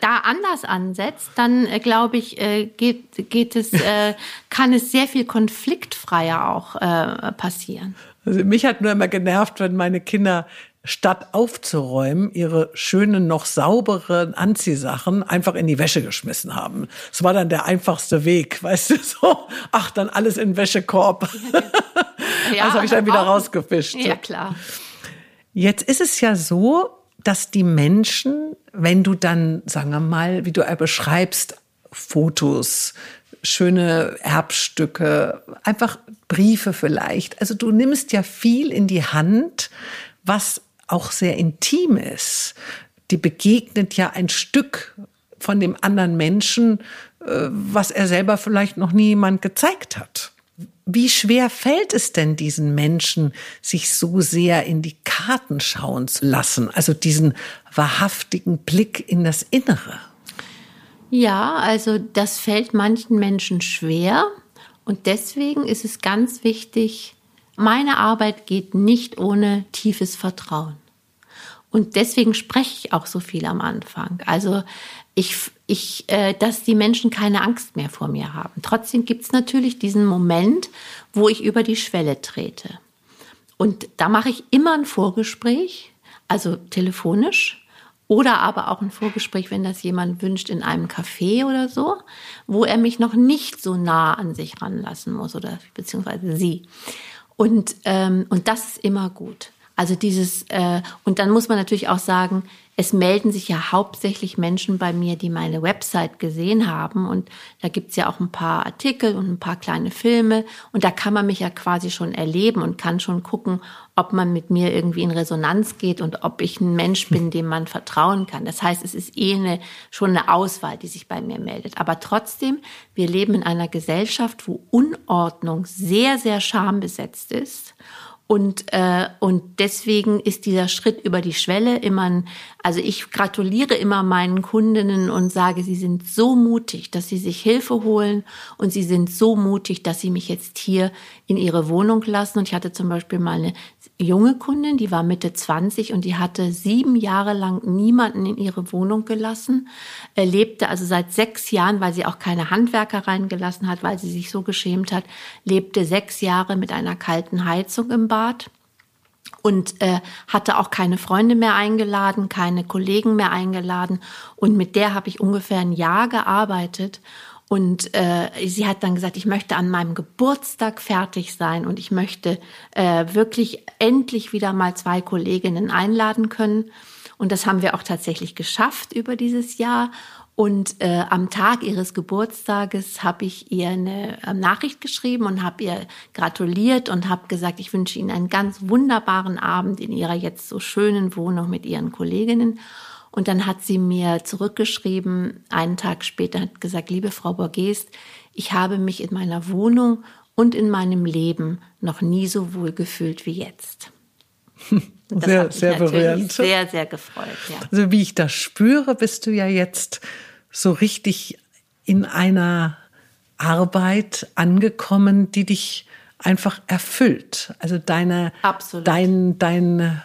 [SPEAKER 1] da anders ansetzt, dann äh, glaube ich, äh, geht, geht es, äh, (laughs) kann es sehr viel konfliktfreier auch äh, passieren.
[SPEAKER 2] Also mich hat nur immer genervt, wenn meine Kinder statt aufzuräumen, ihre schönen, noch sauberen Anziehsachen einfach in die Wäsche geschmissen haben. Das war dann der einfachste Weg, (laughs) weißt du, so, ach, dann alles in den Wäschekorb. Ja, (laughs) das habe ich dann wieder rausgefischt.
[SPEAKER 1] Ja, klar.
[SPEAKER 2] Jetzt ist es ja so, dass die Menschen, wenn du dann, sagen wir mal, wie du beschreibst, Fotos, schöne Erbstücke, einfach Briefe vielleicht. Also du nimmst ja viel in die Hand, was auch sehr intim ist. Die begegnet ja ein Stück von dem anderen Menschen, äh, was er selber vielleicht noch nie jemand gezeigt hat. Wie schwer fällt es denn diesen Menschen, sich so sehr in die Karten schauen zu lassen, also diesen wahrhaftigen Blick in das Innere?
[SPEAKER 1] Ja, also das fällt manchen Menschen schwer und deswegen ist es ganz wichtig, meine Arbeit geht nicht ohne tiefes Vertrauen. Und deswegen spreche ich auch so viel am Anfang. Also ich, ich, äh, dass die Menschen keine Angst mehr vor mir haben. Trotzdem gibt es natürlich diesen Moment, wo ich über die Schwelle trete. Und da mache ich immer ein Vorgespräch, also telefonisch oder aber auch ein Vorgespräch, wenn das jemand wünscht, in einem Café oder so, wo er mich noch nicht so nah an sich ranlassen muss oder beziehungsweise sie. Und, ähm, und das ist immer gut. Also dieses, äh, und dann muss man natürlich auch sagen, es melden sich ja hauptsächlich Menschen bei mir, die meine Website gesehen haben. Und da gibt's ja auch ein paar Artikel und ein paar kleine Filme. Und da kann man mich ja quasi schon erleben und kann schon gucken, ob man mit mir irgendwie in Resonanz geht und ob ich ein Mensch bin, dem man vertrauen kann. Das heißt, es ist eh eine, schon eine Auswahl, die sich bei mir meldet. Aber trotzdem, wir leben in einer Gesellschaft, wo Unordnung sehr, sehr schambesetzt ist. Und, äh, und deswegen ist dieser Schritt über die Schwelle immer ein, also ich gratuliere immer meinen Kundinnen und sage, sie sind so mutig, dass sie sich Hilfe holen und sie sind so mutig, dass sie mich jetzt hier in ihre Wohnung lassen. Und ich hatte zum Beispiel mal eine junge Kundin, die war Mitte 20 und die hatte sieben Jahre lang niemanden in ihre Wohnung gelassen, er lebte also seit sechs Jahren, weil sie auch keine Handwerker reingelassen hat, weil sie sich so geschämt hat, lebte sechs Jahre mit einer kalten Heizung im Bad und äh, hatte auch keine Freunde mehr eingeladen, keine Kollegen mehr eingeladen. Und mit der habe ich ungefähr ein Jahr gearbeitet. Und äh, sie hat dann gesagt, ich möchte an meinem Geburtstag fertig sein und ich möchte äh, wirklich endlich wieder mal zwei Kolleginnen einladen können. Und das haben wir auch tatsächlich geschafft über dieses Jahr. Und äh, am Tag ihres Geburtstages habe ich ihr eine äh, Nachricht geschrieben und habe ihr gratuliert und habe gesagt, ich wünsche Ihnen einen ganz wunderbaren Abend in Ihrer jetzt so schönen Wohnung mit Ihren Kolleginnen. Und dann hat sie mir zurückgeschrieben, einen Tag später hat gesagt, liebe Frau Borgest, ich habe mich in meiner Wohnung und in meinem Leben noch nie so wohl gefühlt wie jetzt. (laughs)
[SPEAKER 2] Das sehr, sehr berührend.
[SPEAKER 1] Sehr, sehr gefreut, ja.
[SPEAKER 2] Also wie ich das spüre, bist du ja jetzt so richtig in einer Arbeit angekommen, die dich einfach erfüllt. Also deine,
[SPEAKER 1] Absolut.
[SPEAKER 2] dein, dein,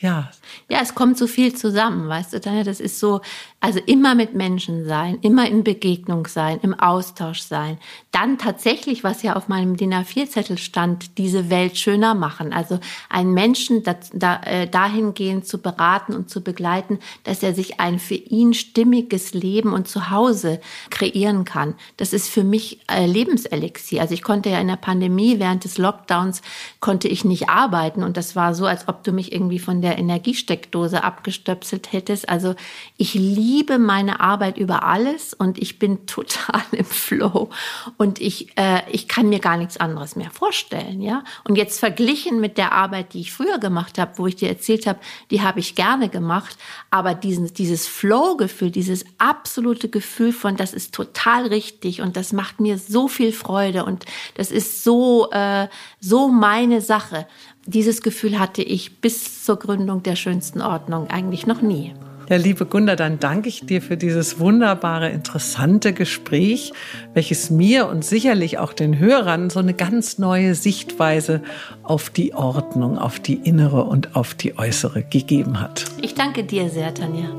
[SPEAKER 2] ja.
[SPEAKER 1] Ja, es kommt so viel zusammen, weißt du, Tanja, das ist so, also immer mit Menschen sein, immer in Begegnung sein, im Austausch sein. Dann tatsächlich, was ja auf meinem DIN A4-Zettel stand, diese Welt schöner machen. Also einen Menschen da, da, äh, dahingehend zu beraten und zu begleiten, dass er sich ein für ihn stimmiges Leben und Zuhause kreieren kann. Das ist für mich äh, Lebenselixier. Also ich konnte ja in der Pandemie während des Lockdowns konnte ich nicht arbeiten und das war so, als ob du mich irgendwie von der Energiesteckdose abgestöpselt hättest. Also ich liebe liebe meine Arbeit über alles und ich bin (laughs) total im Flow und ich, äh, ich kann mir gar nichts anderes mehr vorstellen, ja. Und jetzt verglichen mit der Arbeit, die ich früher gemacht habe, wo ich dir erzählt habe, die habe ich gerne gemacht, aber diesen, dieses Flow-Gefühl, dieses absolute Gefühl von, das ist total richtig und das macht mir so viel Freude und das ist so, äh, so meine Sache. Dieses Gefühl hatte ich bis zur Gründung der schönsten Ordnung eigentlich noch nie.
[SPEAKER 2] Ja, liebe Gunda, dann danke ich dir für dieses wunderbare, interessante Gespräch, welches mir und sicherlich auch den Hörern so eine ganz neue Sichtweise auf die Ordnung, auf die innere und auf die äußere gegeben hat.
[SPEAKER 1] Ich danke dir sehr, Tanja.